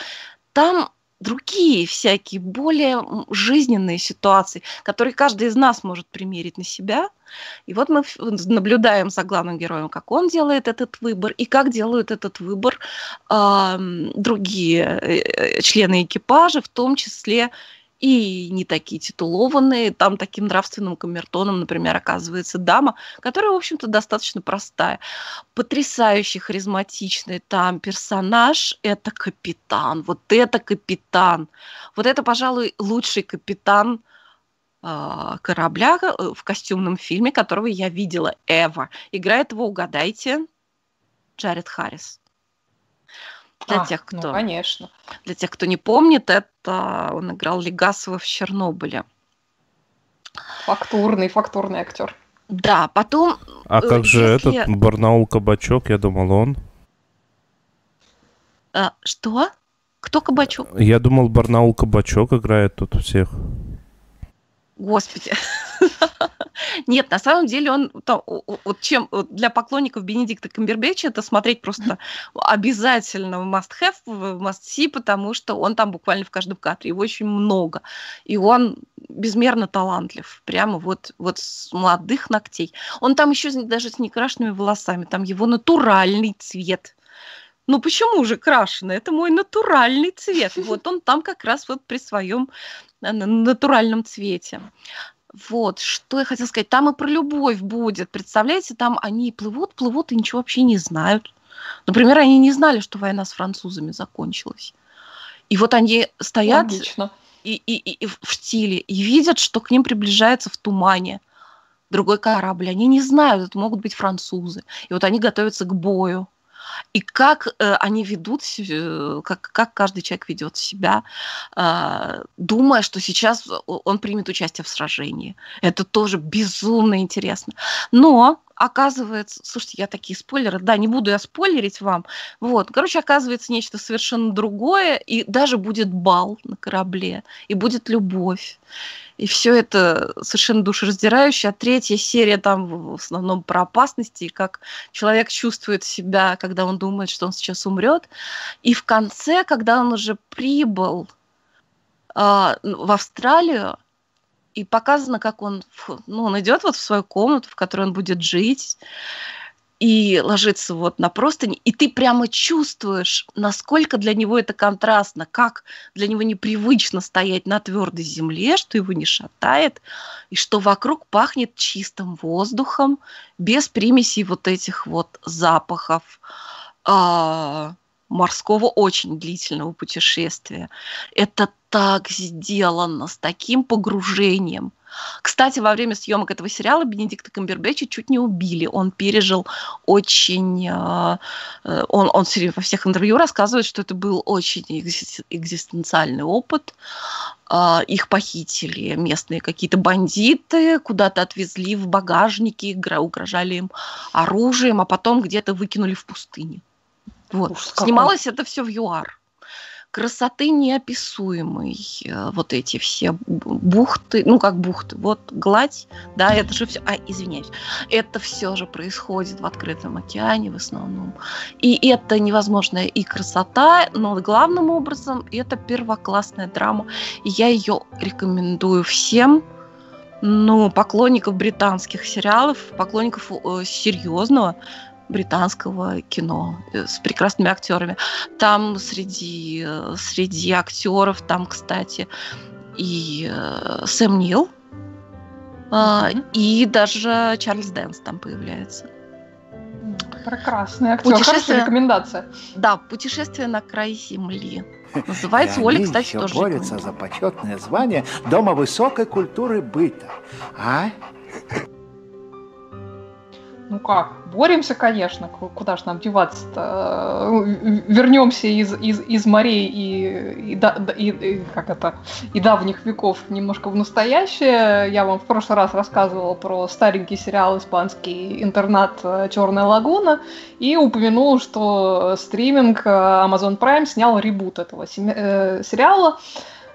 Там другие всякие, более жизненные ситуации, которые каждый из нас может примерить на себя. И вот мы наблюдаем за главным героем, как он делает этот выбор, и как делают этот выбор э, другие члены экипажа, в том числе и не такие титулованные. Там таким нравственным камертоном, например, оказывается дама, которая, в общем-то, достаточно простая. Потрясающе харизматичный там персонаж – это капитан. Вот это капитан. Вот это, пожалуй, лучший капитан а, корабля э, в костюмном фильме, которого я видела ever. Играет его, угадайте, Джаред Харрис. Для а, тех, ну, кто, ну, конечно. Для тех, кто не помнит, это он играл Легасова в Чернобыле. Фактурный, фактурный актер. Да, потом... А э, как же если... этот Барнаул Кабачок, я думал, он? А, что? Кто Кабачок? Я думал, Барнаул Кабачок играет тут всех. Господи. Нет, на самом деле он там, вот чем для поклонников Бенедикта Камбербэтча это смотреть просто обязательно must have, must see, потому что он там буквально в каждом кадре, его очень много. И он безмерно талантлив, прямо вот, вот с молодых ногтей. Он там еще даже с некрашенными волосами, там его натуральный цвет. Ну почему же крашеный? Это мой натуральный цвет. Вот он там как раз вот при своем э, натуральном цвете. Вот, что я хотела сказать. Там и про любовь будет. Представляете, там они плывут, плывут и ничего вообще не знают. Например, они не знали, что война с французами закончилась. И вот они стоят И, и, и, и в штиле и видят, что к ним приближается в тумане другой корабль. Они не знают, это могут быть французы. И вот они готовятся к бою и как э, они ведут, э, как, как каждый человек ведет себя, э, думая, что сейчас он примет участие в сражении. Это тоже безумно интересно. Но оказывается, слушайте, я такие спойлеры, да, не буду я спойлерить вам, вот, короче, оказывается нечто совершенно другое, и даже будет бал на корабле, и будет любовь, и все это совершенно душераздирающе. А третья серия там в основном про опасности, и как человек чувствует себя, когда он думает, что он сейчас умрет. И в конце, когда он уже прибыл э, в Австралию, и показано, как он, ну, он идет вот в свою комнату, в которой он будет жить, и ложится вот на простыни, и ты прямо чувствуешь, насколько для него это контрастно, как для него непривычно стоять на твердой земле, что его не шатает, и что вокруг пахнет чистым воздухом, без примесей вот этих вот запахов. А, морского очень длительного путешествия. Это так сделано, с таким погружением. Кстати, во время съемок этого сериала Бенедикта Камбербэтча чуть не убили. Он пережил очень... Э, э, он, он во всех интервью рассказывает, что это был очень экзистенциальный опыт. Э, их похитили местные какие-то бандиты, куда-то отвезли в багажнике, угрожали им оружием, а потом где-то выкинули в пустыне. Вот. Уж Снималось это все в ЮАР. Красоты неописуемой. Э, вот эти все бухты, ну как бухты, вот гладь, да, это же все, а, извиняюсь, это все же происходит в открытом океане в основном. И это невозможная и красота, но главным образом это первоклассная драма. И я ее рекомендую всем, ну, поклонников британских сериалов, поклонников э, серьезного британского кино э, с прекрасными актерами. Там среди, э, среди актеров, там, кстати, и э, Сэм Нил, mm-hmm. и даже Чарльз Дэнс там появляется. Прекрасная актер. Путешествие... рекомендация. Да, «Путешествие на край земли». Называется и Оля, кстати, тоже. борются за почетное звание Дома высокой культуры быта. А? Ну как, боремся, конечно, куда же нам деваться-то? Ну, вернемся из, из, из морей и, и, и, и, как это, и давних веков немножко в настоящее. Я вам в прошлый раз рассказывала про старенький сериал испанский «Интернат. Черная лагуна» и упомянула, что стриминг Amazon Prime снял ребут этого э, сериала.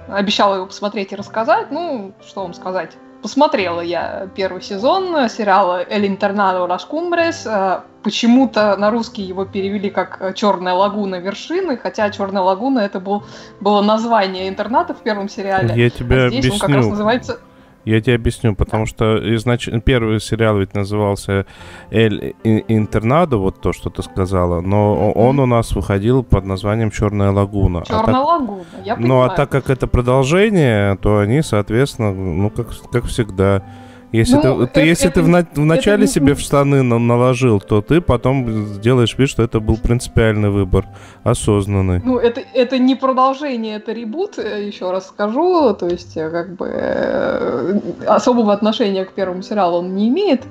Обещала его посмотреть и рассказать. Ну, что вам сказать? Посмотрела я первый сезон сериала «El Internado Las Cumbres». Почему-то на русский его перевели как «Черная лагуна вершины», хотя «Черная лагуна» это был, было название интерната в первом сериале. Я тебе а здесь объясню. он как раз называется я тебе объясню, потому что изнач... первый сериал ведь назывался «Эль Интернадо», вот то, что ты сказала, но он у нас выходил под названием «Черная лагуна». «Черная а так... лагуна», я понимаю. Ну, а так как это продолжение, то они, соответственно, ну, как, как всегда, если ну, ты, это, если это, ты в, на, в начале это... себе в штаны на, наложил, то ты потом сделаешь вид, что это был принципиальный выбор, осознанный. Ну, это, это не продолжение, это ребут, э, еще раз скажу. То есть, э, как бы э, особого отношения к первому сериалу он не имеет.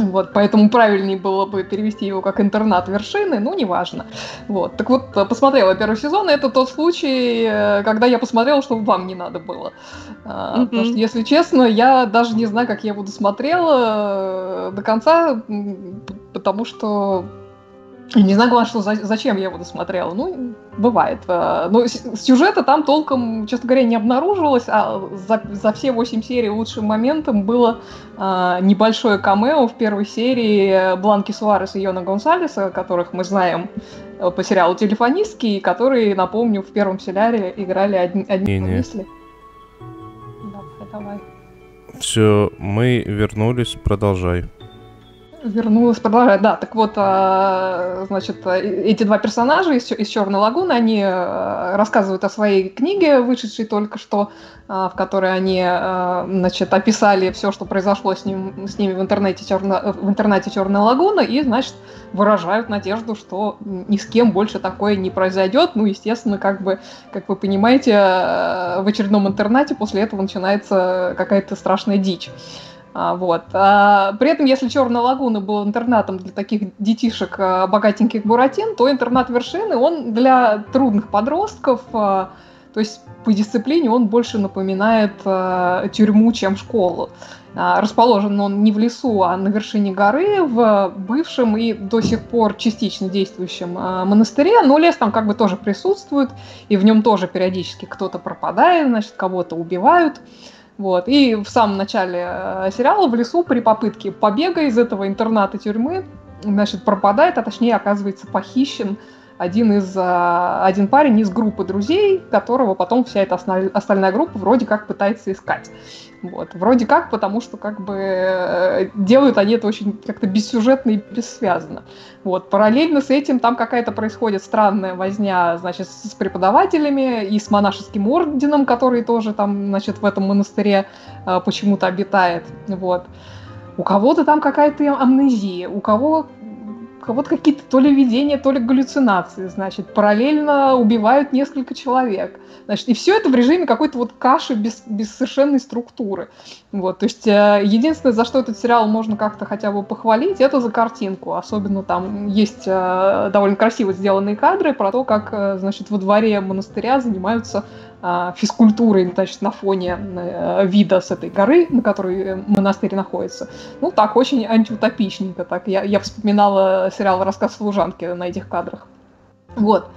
Вот, поэтому правильнее было бы перевести его как интернат вершины, ну, неважно. Вот. Так вот, посмотрела первый сезон, и это тот случай, э, когда я посмотрела, что вам не надо было. Mm-hmm. Потому что, если честно, я даже не знаю, как я буду смотрела э, до конца, потому что не знаю, главное, что за, зачем я его досмотрела. Ну, бывает. Э, но сюжета там толком, честно говоря, не обнаружилось, а за, за все восемь серий лучшим моментом было а, небольшое камео в первой серии Бланки Суарес и Йона Гонсалеса, которых мы знаем э, по сериалу «Телефонистки», которые, напомню, в первом сериале играли одни, одни мысли. Да, давай. Все, мы вернулись, продолжай вернулась, продолжает. Да, так вот, а, значит, эти два персонажа из, из Черной лагуны, они а, рассказывают о своей книге, вышедшей только что, а, в которой они, значит, описали все, что произошло с, ним, с ними в интернете, черно, в интернете Черная лагуна, и, значит, выражают надежду, что ни с кем больше такое не произойдет. Ну, естественно, как бы, как вы понимаете, в очередном интернате после этого начинается какая-то страшная дичь. А, вот. А, при этом, если Черная лагуна был интернатом для таких детишек а, богатеньких буратин, то интернат вершины, он для трудных подростков, то есть по дисциплине он больше напоминает тюрьму, чем школу. Расположен он не в лесу, а на вершине горы, в бывшем и до сих пор частично действующем монастыре, но лес там как бы тоже присутствует, и в нем тоже периодически кто-то пропадает, значит, кого-то убивают. Вот. И в самом начале э, сериала в лесу при попытке побега из этого интерната тюрьмы значит, пропадает, а точнее оказывается похищен один, из, э, один парень из группы друзей, которого потом вся эта остальная группа вроде как пытается искать. Вот. Вроде как, потому что как бы э, делают они это очень как-то бессюжетно и бессвязно. Вот. Параллельно с этим там какая-то происходит странная возня, значит, с преподавателями и с монашеским орденом, который тоже там, значит, в этом монастыре э, почему-то обитает. Вот. У кого-то там какая-то амнезия, у кого кого-то какие-то то ли видения, то ли галлюцинации, значит, параллельно убивают несколько человек. Значит, и все это в режиме какой-то вот каши без, без совершенной структуры. Вот, то есть э, единственное, за что этот сериал можно как-то хотя бы похвалить, это за картинку. Особенно там есть э, довольно красиво сделанные кадры про то, как, э, значит, во дворе монастыря занимаются физкультурой, значит, на фоне вида с этой горы, на которой монастырь находится. Ну, так, очень антиутопичненько. Так. Я, я вспоминала сериал «Рассказ служанки» на этих кадрах. Вот.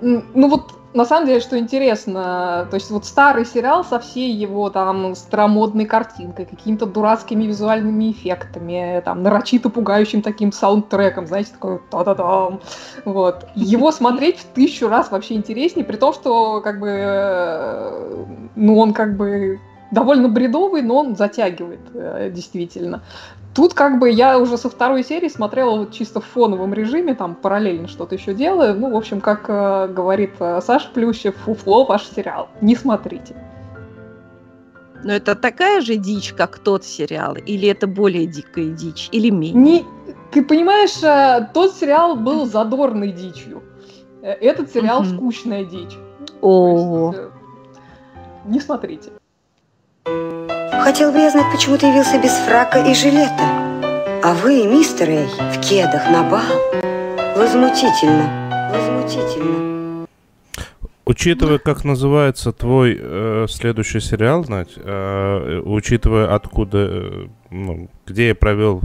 Ну вот на самом деле, что интересно, то есть вот старый сериал со всей его там старомодной картинкой, какими-то дурацкими визуальными эффектами, там нарочито пугающим таким саундтреком, знаете, такой та-да-дам, вот. Его смотреть в тысячу раз вообще интереснее, при том, что как бы, ну он как бы довольно бредовый, но он затягивает, э, действительно. Тут как бы я уже со второй серии смотрела чисто в фоновом режиме, там параллельно что-то еще делаю. Ну, в общем, как э, говорит э, Саша Плющев, фуфло ваш сериал. Не смотрите. Но это такая же дичь, как тот сериал? Или это более дикая дичь? Или менее? Не, ты понимаешь, э, тот сериал был задорной дичью. Э, этот сериал скучная дичь. О, есть, э, Не смотрите. Хотел бы я знать, почему ты явился без фрака и жилета. А вы, мистер Эй, в кедах на бал. Возмутительно, возмутительно. Учитывая, как называется твой э, следующий сериал, Надь, э, учитывая, откуда, э, ну, где я провел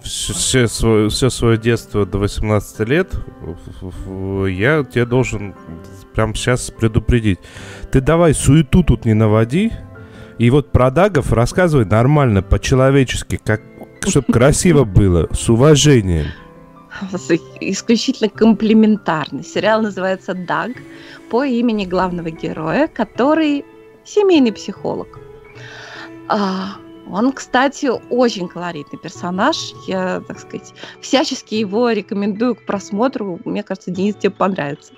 все, свое, все свое детство до 18 лет, я тебе должен прямо сейчас предупредить. Ты давай суету тут не наводи, и вот про Дагов рассказывай нормально, по-человечески, как чтобы красиво было, с уважением. исключительно комплементарный. Сериал называется «Даг» по имени главного героя, который семейный психолог. А, Он, кстати, очень колоритный персонаж. Я, так сказать, всячески его рекомендую к просмотру. Мне кажется, Денис тебе понравится.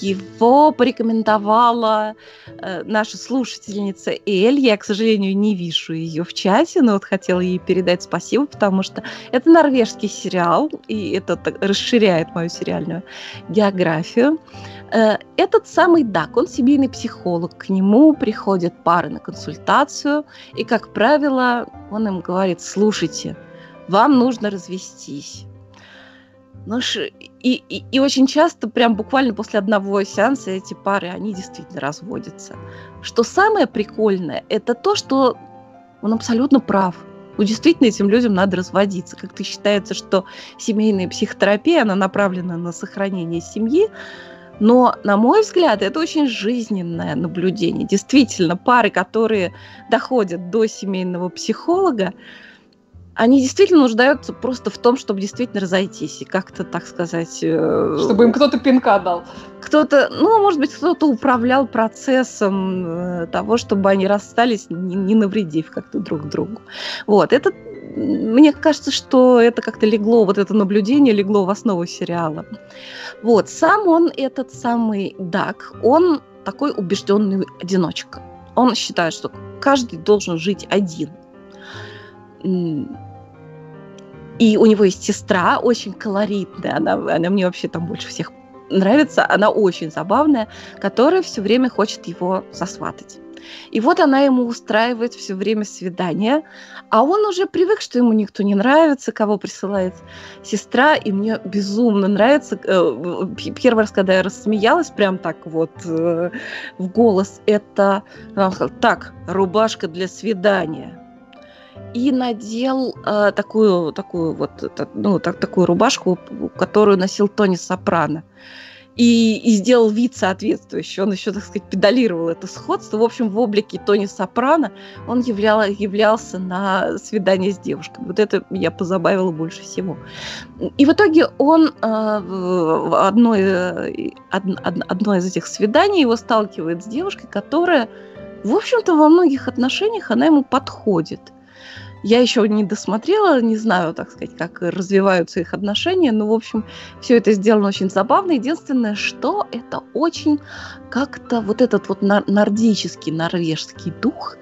Его порекомендовала э, наша слушательница Эль. Я, к сожалению, не вижу ее в чате, но вот хотела ей передать спасибо, потому что это норвежский сериал, и это так расширяет мою сериальную географию. Э, Этот самый Дак, он семейный психолог. К нему приходят пары на консультацию, и, как правило, он им говорит, слушайте, вам нужно развестись. Ну, ш- и, и, и очень часто, прям буквально после одного сеанса, эти пары, они действительно разводятся. Что самое прикольное, это то, что он абсолютно прав. Ну, действительно, этим людям надо разводиться. Как-то считается, что семейная психотерапия, она направлена на сохранение семьи, но, на мой взгляд, это очень жизненное наблюдение. Действительно, пары, которые доходят до семейного психолога, они действительно нуждаются просто в том, чтобы действительно разойтись и как-то, так сказать... э, Чтобы им кто-то пинка дал. кто-то, ну, может быть, кто-то управлял процессом э, того, чтобы они расстались, не, не навредив как-то друг другу. Вот, это, мне кажется, что это как-то легло, вот это наблюдение легло в основу сериала. Вот, сам он, этот самый Дак, он такой убежденный одиночка. Он считает, что каждый должен жить один. И у него есть сестра, очень колоритная, она, она мне вообще там больше всех нравится, она очень забавная, которая все время хочет его засватать. И вот она ему устраивает все время свидания, а он уже привык, что ему никто не нравится, кого присылает сестра, и мне безумно нравится. э, Первый раз, когда я рассмеялась, прям так вот э, в голос, это так, рубашка для свидания. И надел э, такую, такую вот, ну, так, такую рубашку, которую носил Тони Сопрано. И, и сделал вид соответствующий. Он еще, так сказать, педалировал это сходство. В общем, в облике Тони Сопрано он являл, являлся на свидание с девушкой. Вот это меня позабавило больше всего. И в итоге он э, одной, э, од- одно из этих свиданий его сталкивает с девушкой, которая, в общем-то, во многих отношениях она ему подходит. Я еще не досмотрела, не знаю, так сказать, как развиваются их отношения, но, в общем, все это сделано очень забавно. Единственное, что это очень как-то вот этот вот нордический, норвежский дух,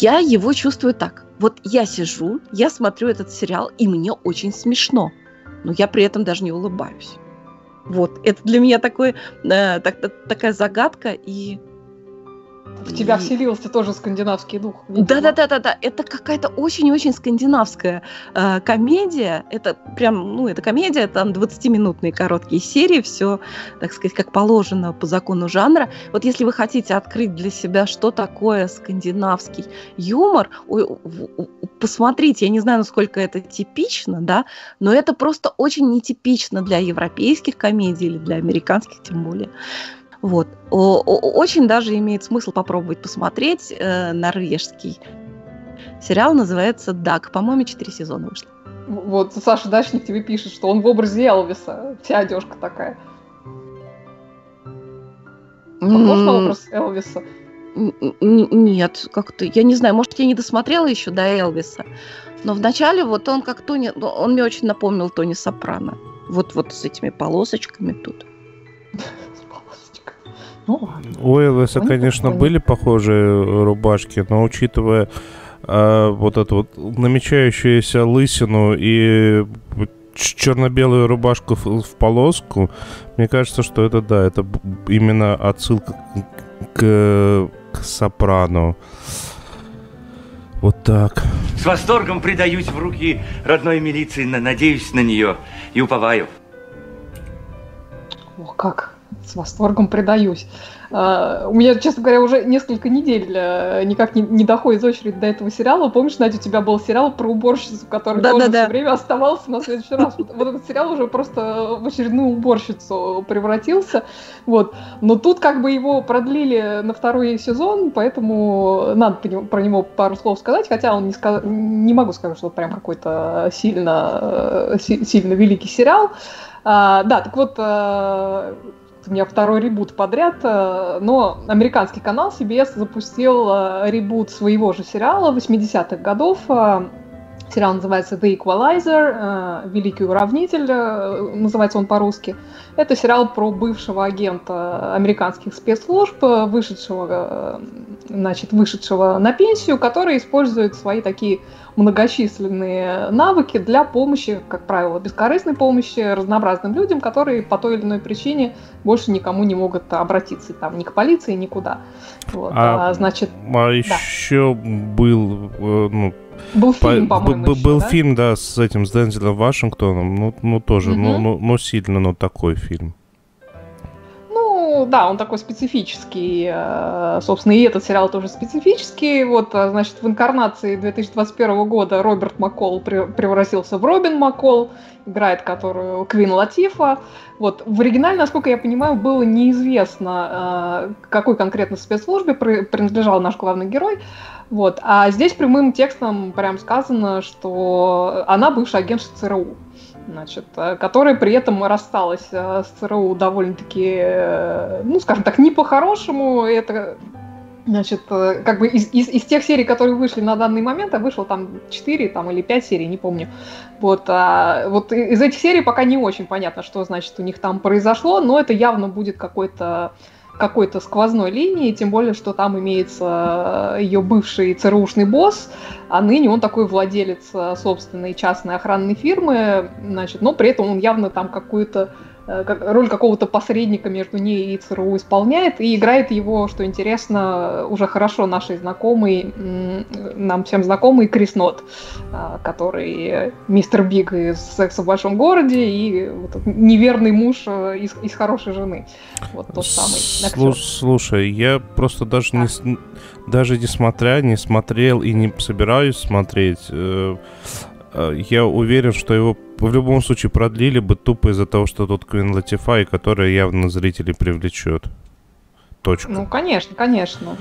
я его чувствую так. Вот я сижу, я смотрю этот сериал, и мне очень смешно, но я при этом даже не улыбаюсь. Вот, это для меня такой, э, так- такая загадка, и В тебя И- вселился тоже скандинавский дух. видимо. да, да, да, да, да. Это какая-то очень-очень скандинавская э, комедия. Это прям, ну, это комедия, там 20-минутные короткие серии, все, так сказать, как положено по закону жанра. Вот если вы хотите открыть для себя, что такое скандинавский юмор, посмотрите, я не знаю, насколько это типично, да, но это просто очень нетипично для европейских комедий или для американских тем более. Вот. Очень даже имеет смысл попробовать посмотреть э, норвежский сериал, называется «Дак». По-моему, четыре сезона вышло. Вот Саша Дачник тебе пишет, что он в образе Элвиса. Вся одежка такая. Похож на образ Элвиса? Нет, как-то, я не знаю, может, я не досмотрела еще до Элвиса, но вначале вот он как Тони, ну, он мне очень напомнил Тони Сопрано. Вот, вот с этими полосочками тут. Ну, У Элвиса, конечно, были похожие рубашки, но учитывая э, вот эту вот намечающуюся лысину и черно-белую рубашку в, в полоску, мне кажется, что это да, это именно отсылка к, к сопрано. Вот так. С восторгом предаюсь в руки родной милиции, надеюсь на нее и уповаю. О, как? С восторгом предаюсь. Uh, у меня, честно говоря, уже несколько недель uh, никак не, не доходит очередь до этого сериала. Помнишь, Надя, у тебя был сериал про уборщицу, который да, тоже да, да. все время оставался на следующий раз. Вот, вот этот сериал уже просто в очередную уборщицу превратился. Вот. Но тут как бы его продлили на второй сезон, поэтому надо про него пару слов сказать, хотя он не, сказ... не могу сказать, что прям какой-то сильно, э, сильно великий сериал. Uh, да, так вот, у меня второй ребут подряд, э, но американский канал CBS запустил э, ребут своего же сериала 80-х годов. Э, сериал называется The Equalizer, Великий уравнитель, называется он по-русски. Это сериал про бывшего агента американских спецслужб, вышедшего, значит, вышедшего на пенсию, который использует свои такие многочисленные навыки для помощи, как правило, бескорыстной помощи разнообразным людям, которые по той или иной причине больше никому не могут обратиться, там, ни к полиции, никуда. Вот. А, а, значит, а да. еще был, э, ну, был фильм, по, по-моему, Был еще, да? фильм, да, с этим, с Дензелом Вашингтоном, ну, ну тоже, угу. ну, ну, ну, сильно, но такой фильм. Ну, да, он такой специфический. Э, собственно, и этот сериал тоже специфический. Вот, э, значит, в инкарнации 2021 года Роберт Маккол превратился в Робин Маккол, играет которую Квин Латифа. Вот, в оригинале, насколько я понимаю, было неизвестно, э, какой конкретно спецслужбе принадлежал наш главный герой. Вот. А здесь прямым текстом прям сказано, что она бывшая агентша ЦРУ значит, э, которая при этом рассталась э, с ЦРУ довольно-таки, э, ну, скажем так, не по-хорошему. Это, значит, как бы из, из, из тех серий, которые вышли на данный момент, а вышло там 4 там, или 5 серий, не помню. Вот, а, вот из этих серий пока не очень понятно, что, значит, у них там произошло, но это явно будет какой-то какой-то сквозной линии, тем более, что там имеется э, ее бывший ЦРУшный босс, а ныне он такой владелец э, собственной частной охранной фирмы, значит, но при этом он явно там какую-то Э, роль какого-то посредника между ней и ЦРУ исполняет, и играет его, что интересно, уже хорошо нашей знакомый, нам всем знакомый Крис Нот, э, который мистер Биг из «Секса в большом городе» и вот неверный муж э, из, из «Хорошей жены». Вот тот самый актер. Слушай, я просто даже да. не даже несмотря, не смотрел и не собираюсь смотреть, я уверен, что его в любом случае продлили бы тупо из-за того, что тут Квин Латифай, которая явно зрителей привлечет. Точка. Ну, конечно, конечно.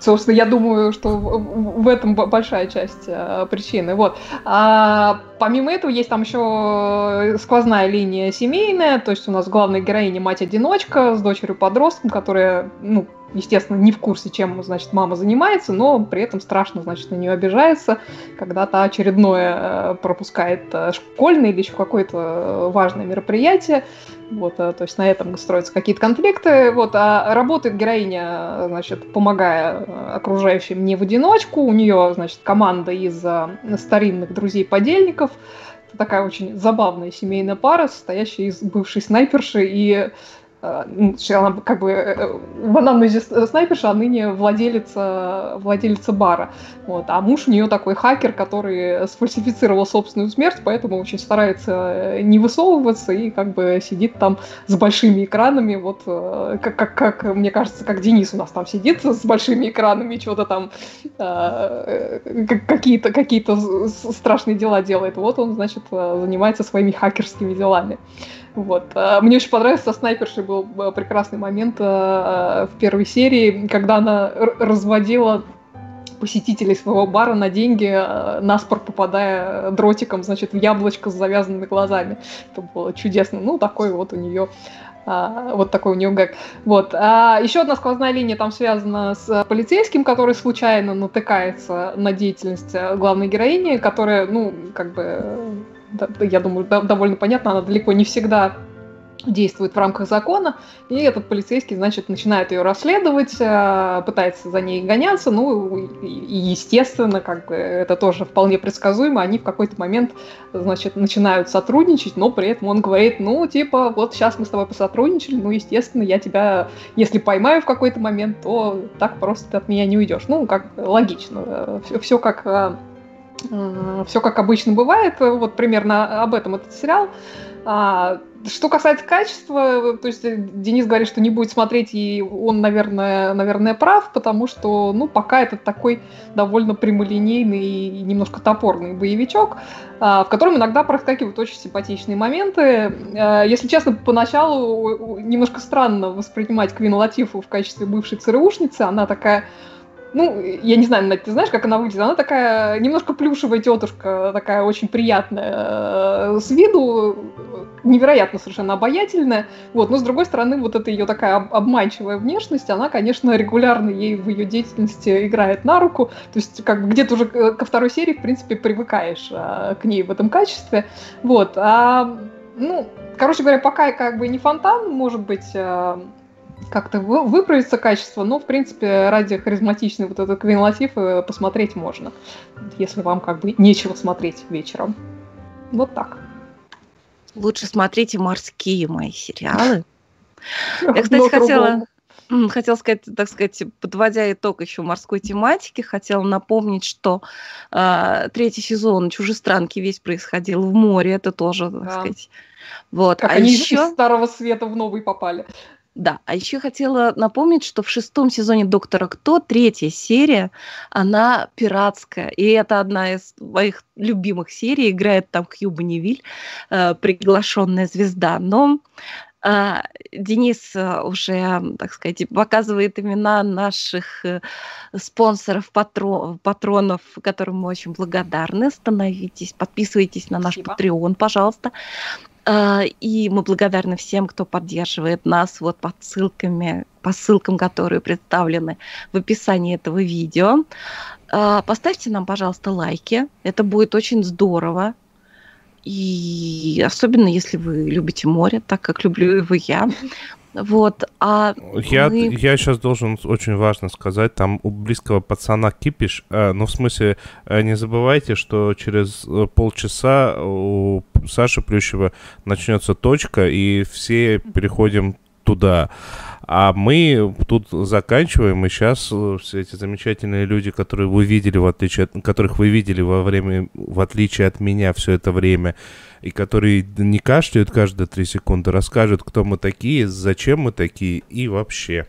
Собственно, я думаю, что в этом большая часть э, причины. Вот. А помимо этого, есть там еще сквозная линия семейная, то есть у нас главная героиня мать-одиночка с дочерью-подростком, которая, ну, естественно, не в курсе, чем, значит, мама занимается, но при этом страшно, значит, на нее обижается, когда то очередное э, пропускает э, школьное или еще какое-то важное мероприятие, вот, то есть на этом строятся какие-то конфликты, вот, а работает героиня, значит, помогая окружающим не в одиночку, у нее, значит, команда из старинных друзей-подельников, такая очень забавная семейная пара, состоящая из бывшей снайперши и Э, ну, она как бы э, э, в анализе снайперша, а ныне владелица, владелица бара. Вот. А муж у нее такой хакер, который сфальсифицировал собственную смерть, поэтому очень старается не высовываться и как бы сидит там с большими экранами, вот как, как, как мне кажется, как Денис у нас там сидит с большими экранами, что-то там какие-то какие страшные дела делает. Вот он, значит, занимается своими хакерскими делами. Вот. А, мне очень понравился со снайпершей был э, прекрасный момент э, э, в первой серии, когда она разводила посетителей своего бара на деньги, наспор попадая дротиком, значит, в яблочко с завязанными глазами. Это было чудесно. Ну, такой вот у нее А, вот такой у него гэг. Вот. А еще одна сквозная линия там связана с полицейским, который случайно натыкается на деятельность главной героини, которая, ну, как бы, я думаю, довольно понятно, она далеко не всегда действует в рамках закона, и этот полицейский, значит, начинает ее расследовать, э, пытается за ней гоняться, ну, и, естественно, как бы это тоже вполне предсказуемо, они в какой-то момент, значит, начинают сотрудничать, но при этом он говорит, ну, типа, вот сейчас мы с тобой посотрудничали, ну, естественно, я тебя, если поймаю в какой-то момент, то так просто ты от меня не уйдешь. Ну, как логично, все, все как э, э, все как обычно бывает, вот примерно об этом этот сериал. А, что касается качества, то есть э, Денис говорит, что не будет смотреть, и он, наверное, наверное, прав, потому что, ну, пока это такой довольно прямолинейный и немножко топорный боевичок, а, в котором иногда проскакивают очень симпатичные моменты. Если честно, поначалу немножко странно воспринимать Квин Латифу в качестве бывшей ЦРУшницы. Она такая ну, я не знаю, ты знаешь, как она выглядит? Она такая немножко плюшевая тетушка, такая очень приятная э, с виду, невероятно совершенно обаятельная. Вот, но с другой стороны, вот эта ее такая обманчивая внешность, она, конечно, регулярно ей в ее деятельности играет на руку. То есть, как бы где-то уже ко второй серии, в принципе, привыкаешь к ней в этом качестве. Вот. А, ну, короче говоря, пока как бы не фонтан, может быть, как-то вы, выправится качество, но, в принципе, ради харизматичной вот этот Квин Латиф э, посмотреть можно, если вам как бы нечего смотреть вечером. Вот так. Лучше смотрите морские мои сериалы. Я, кстати, хотела... Хотела сказать, так сказать, подводя итог еще морской тематики, хотела напомнить, что э, третий сезон «Чужестранки» весь происходил в море, это тоже, так да. сказать. Вот. Как а они еще... из Старого Света в Новый попали. Да, а еще хотела напомнить, что в шестом сезоне «Доктора Кто» третья серия, она пиратская, и это одна из моих любимых серий, играет там Кьюба Невиль, э, приглашенная звезда, но э, Денис э, уже, так сказать, показывает имена наших э, спонсоров, патрон, патронов, которым мы очень благодарны. Становитесь, подписывайтесь на наш Спасибо. Patreon, пожалуйста. А, и мы благодарны всем, кто поддерживает нас вот под ссылками, по ссылкам, которые представлены в описании этого видео. А, поставьте нам, пожалуйста, лайки. Это будет очень здорово. И особенно если вы любите море, так как люблю его я. Вот, а я, мы... я сейчас должен очень важно сказать, там у близкого пацана кипиш, э, ну, в смысле, э, не забывайте, что через э, полчаса у Саши Плющева начнется точка, и все переходим туда. А мы тут заканчиваем, и сейчас э, все эти замечательные люди, которые вы видели, в отличие от, которых вы видели во время, в отличие от меня все это время, и которые не кашляют каждые три секунды, расскажут, кто мы такие, зачем мы такие и вообще.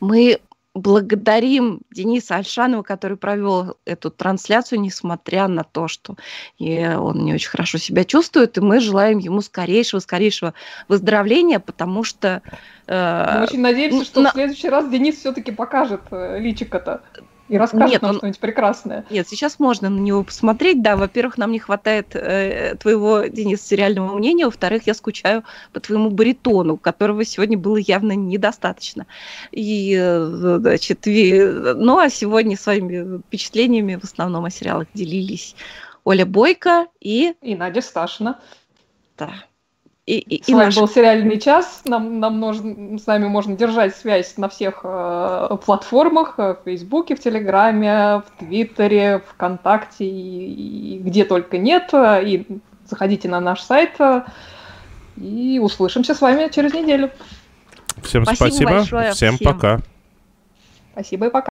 Мы благодарим Дениса Альшанова, который провел эту трансляцию, несмотря на то, что он не очень хорошо себя чувствует, и мы желаем ему скорейшего, скорейшего выздоровления, потому что... Э, мы очень надеемся, что на... в следующий раз Денис все-таки покажет э, личико-то и расскажет нет, нам он... что-нибудь прекрасное. Нет, сейчас можно на него посмотреть. Да, во-первых, нам не хватает э, твоего, Денис, сериального мнения. Во-вторых, я скучаю по твоему баритону, которого сегодня было явно недостаточно. И, э, значит, ви... ну а сегодня своими впечатлениями в основном о сериалах делились Оля Бойко и... И Надя Сташина. Да. И, и, с и вами наш... был сериальный час. Нам, нам нужно, с нами можно держать связь на всех э, платформах: э, в Фейсбуке, в Телеграме, в Твиттере, ВКонтакте и, и где только нет. И заходите на наш сайт. Э, и услышимся с вами через неделю. Всем спасибо. спасибо. Большое. Всем, всем пока. Спасибо и пока.